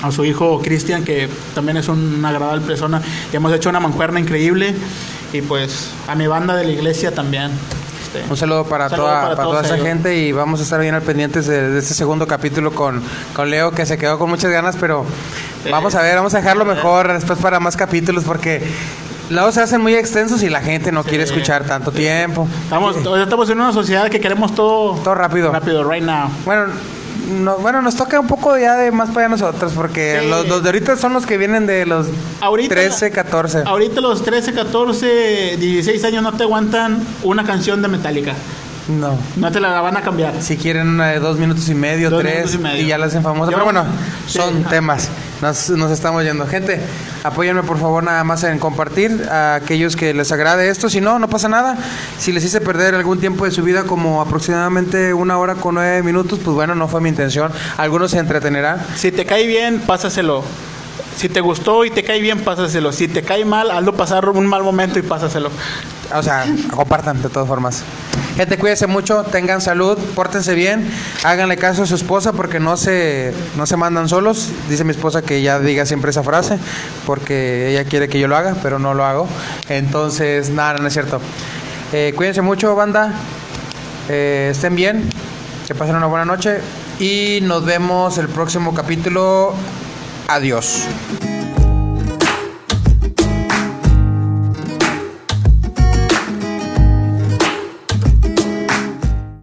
a su hijo Cristian, que también es una agradable persona. Y hemos hecho una mancuerna increíble. y pues a mi banda de la iglesia también. Este, Un saludo para saludo toda, para para toda esa gente y vamos a estar bien al pendientes de, de este segundo capítulo con, con Leo que se quedó con muchas ganas, pero Sí. vamos a ver, vamos a dejarlo mejor después para más capítulos porque luego se hacen muy extensos y la gente no quiere escuchar tanto tiempo. Estamos, estamos en una sociedad que queremos todo, Todo rápido. rápido, right now. Bueno, no- bueno, nos toca un poco ya de más para allá nosotros porque Sí. los, los de ahorita son los que vienen de los Ahorita- 13, 14. Ahorita los 13, 14, 16 años no te aguantan una canción de Metallica. No. No te la van a cambiar. Si quieren una de dos minutos y medio, Dos tres, y medio. ya la hacen famosa. Yo- Pero bueno, sí, son temas. Nos, nos estamos yendo. Gente, apóyenme por favor nada más en compartir a aquellos que les agrade esto. Si no, no pasa nada. Si les hice perder algún tiempo de su vida, como aproximadamente una hora con nueve minutos, pues bueno, no fue mi intención. Algunos se entretenerán. Si te cae bien, pásaselo. Si te gustó y te cae bien, pásaselo. Si te cae mal, hazlo pasar un mal momento y pásaselo. O sea, compartan de todas formas. Gente, cuídense mucho, tengan salud, pórtense bien, háganle caso a su esposa porque no se, no se mandan solos. Dice mi esposa que ya diga siempre esa frase porque ella quiere que yo lo haga, pero no lo hago. Entonces, nada, no es cierto. Eh, cuídense mucho, banda. Eh, estén bien, que pasen una buena noche y nos vemos el próximo capítulo. Adiós.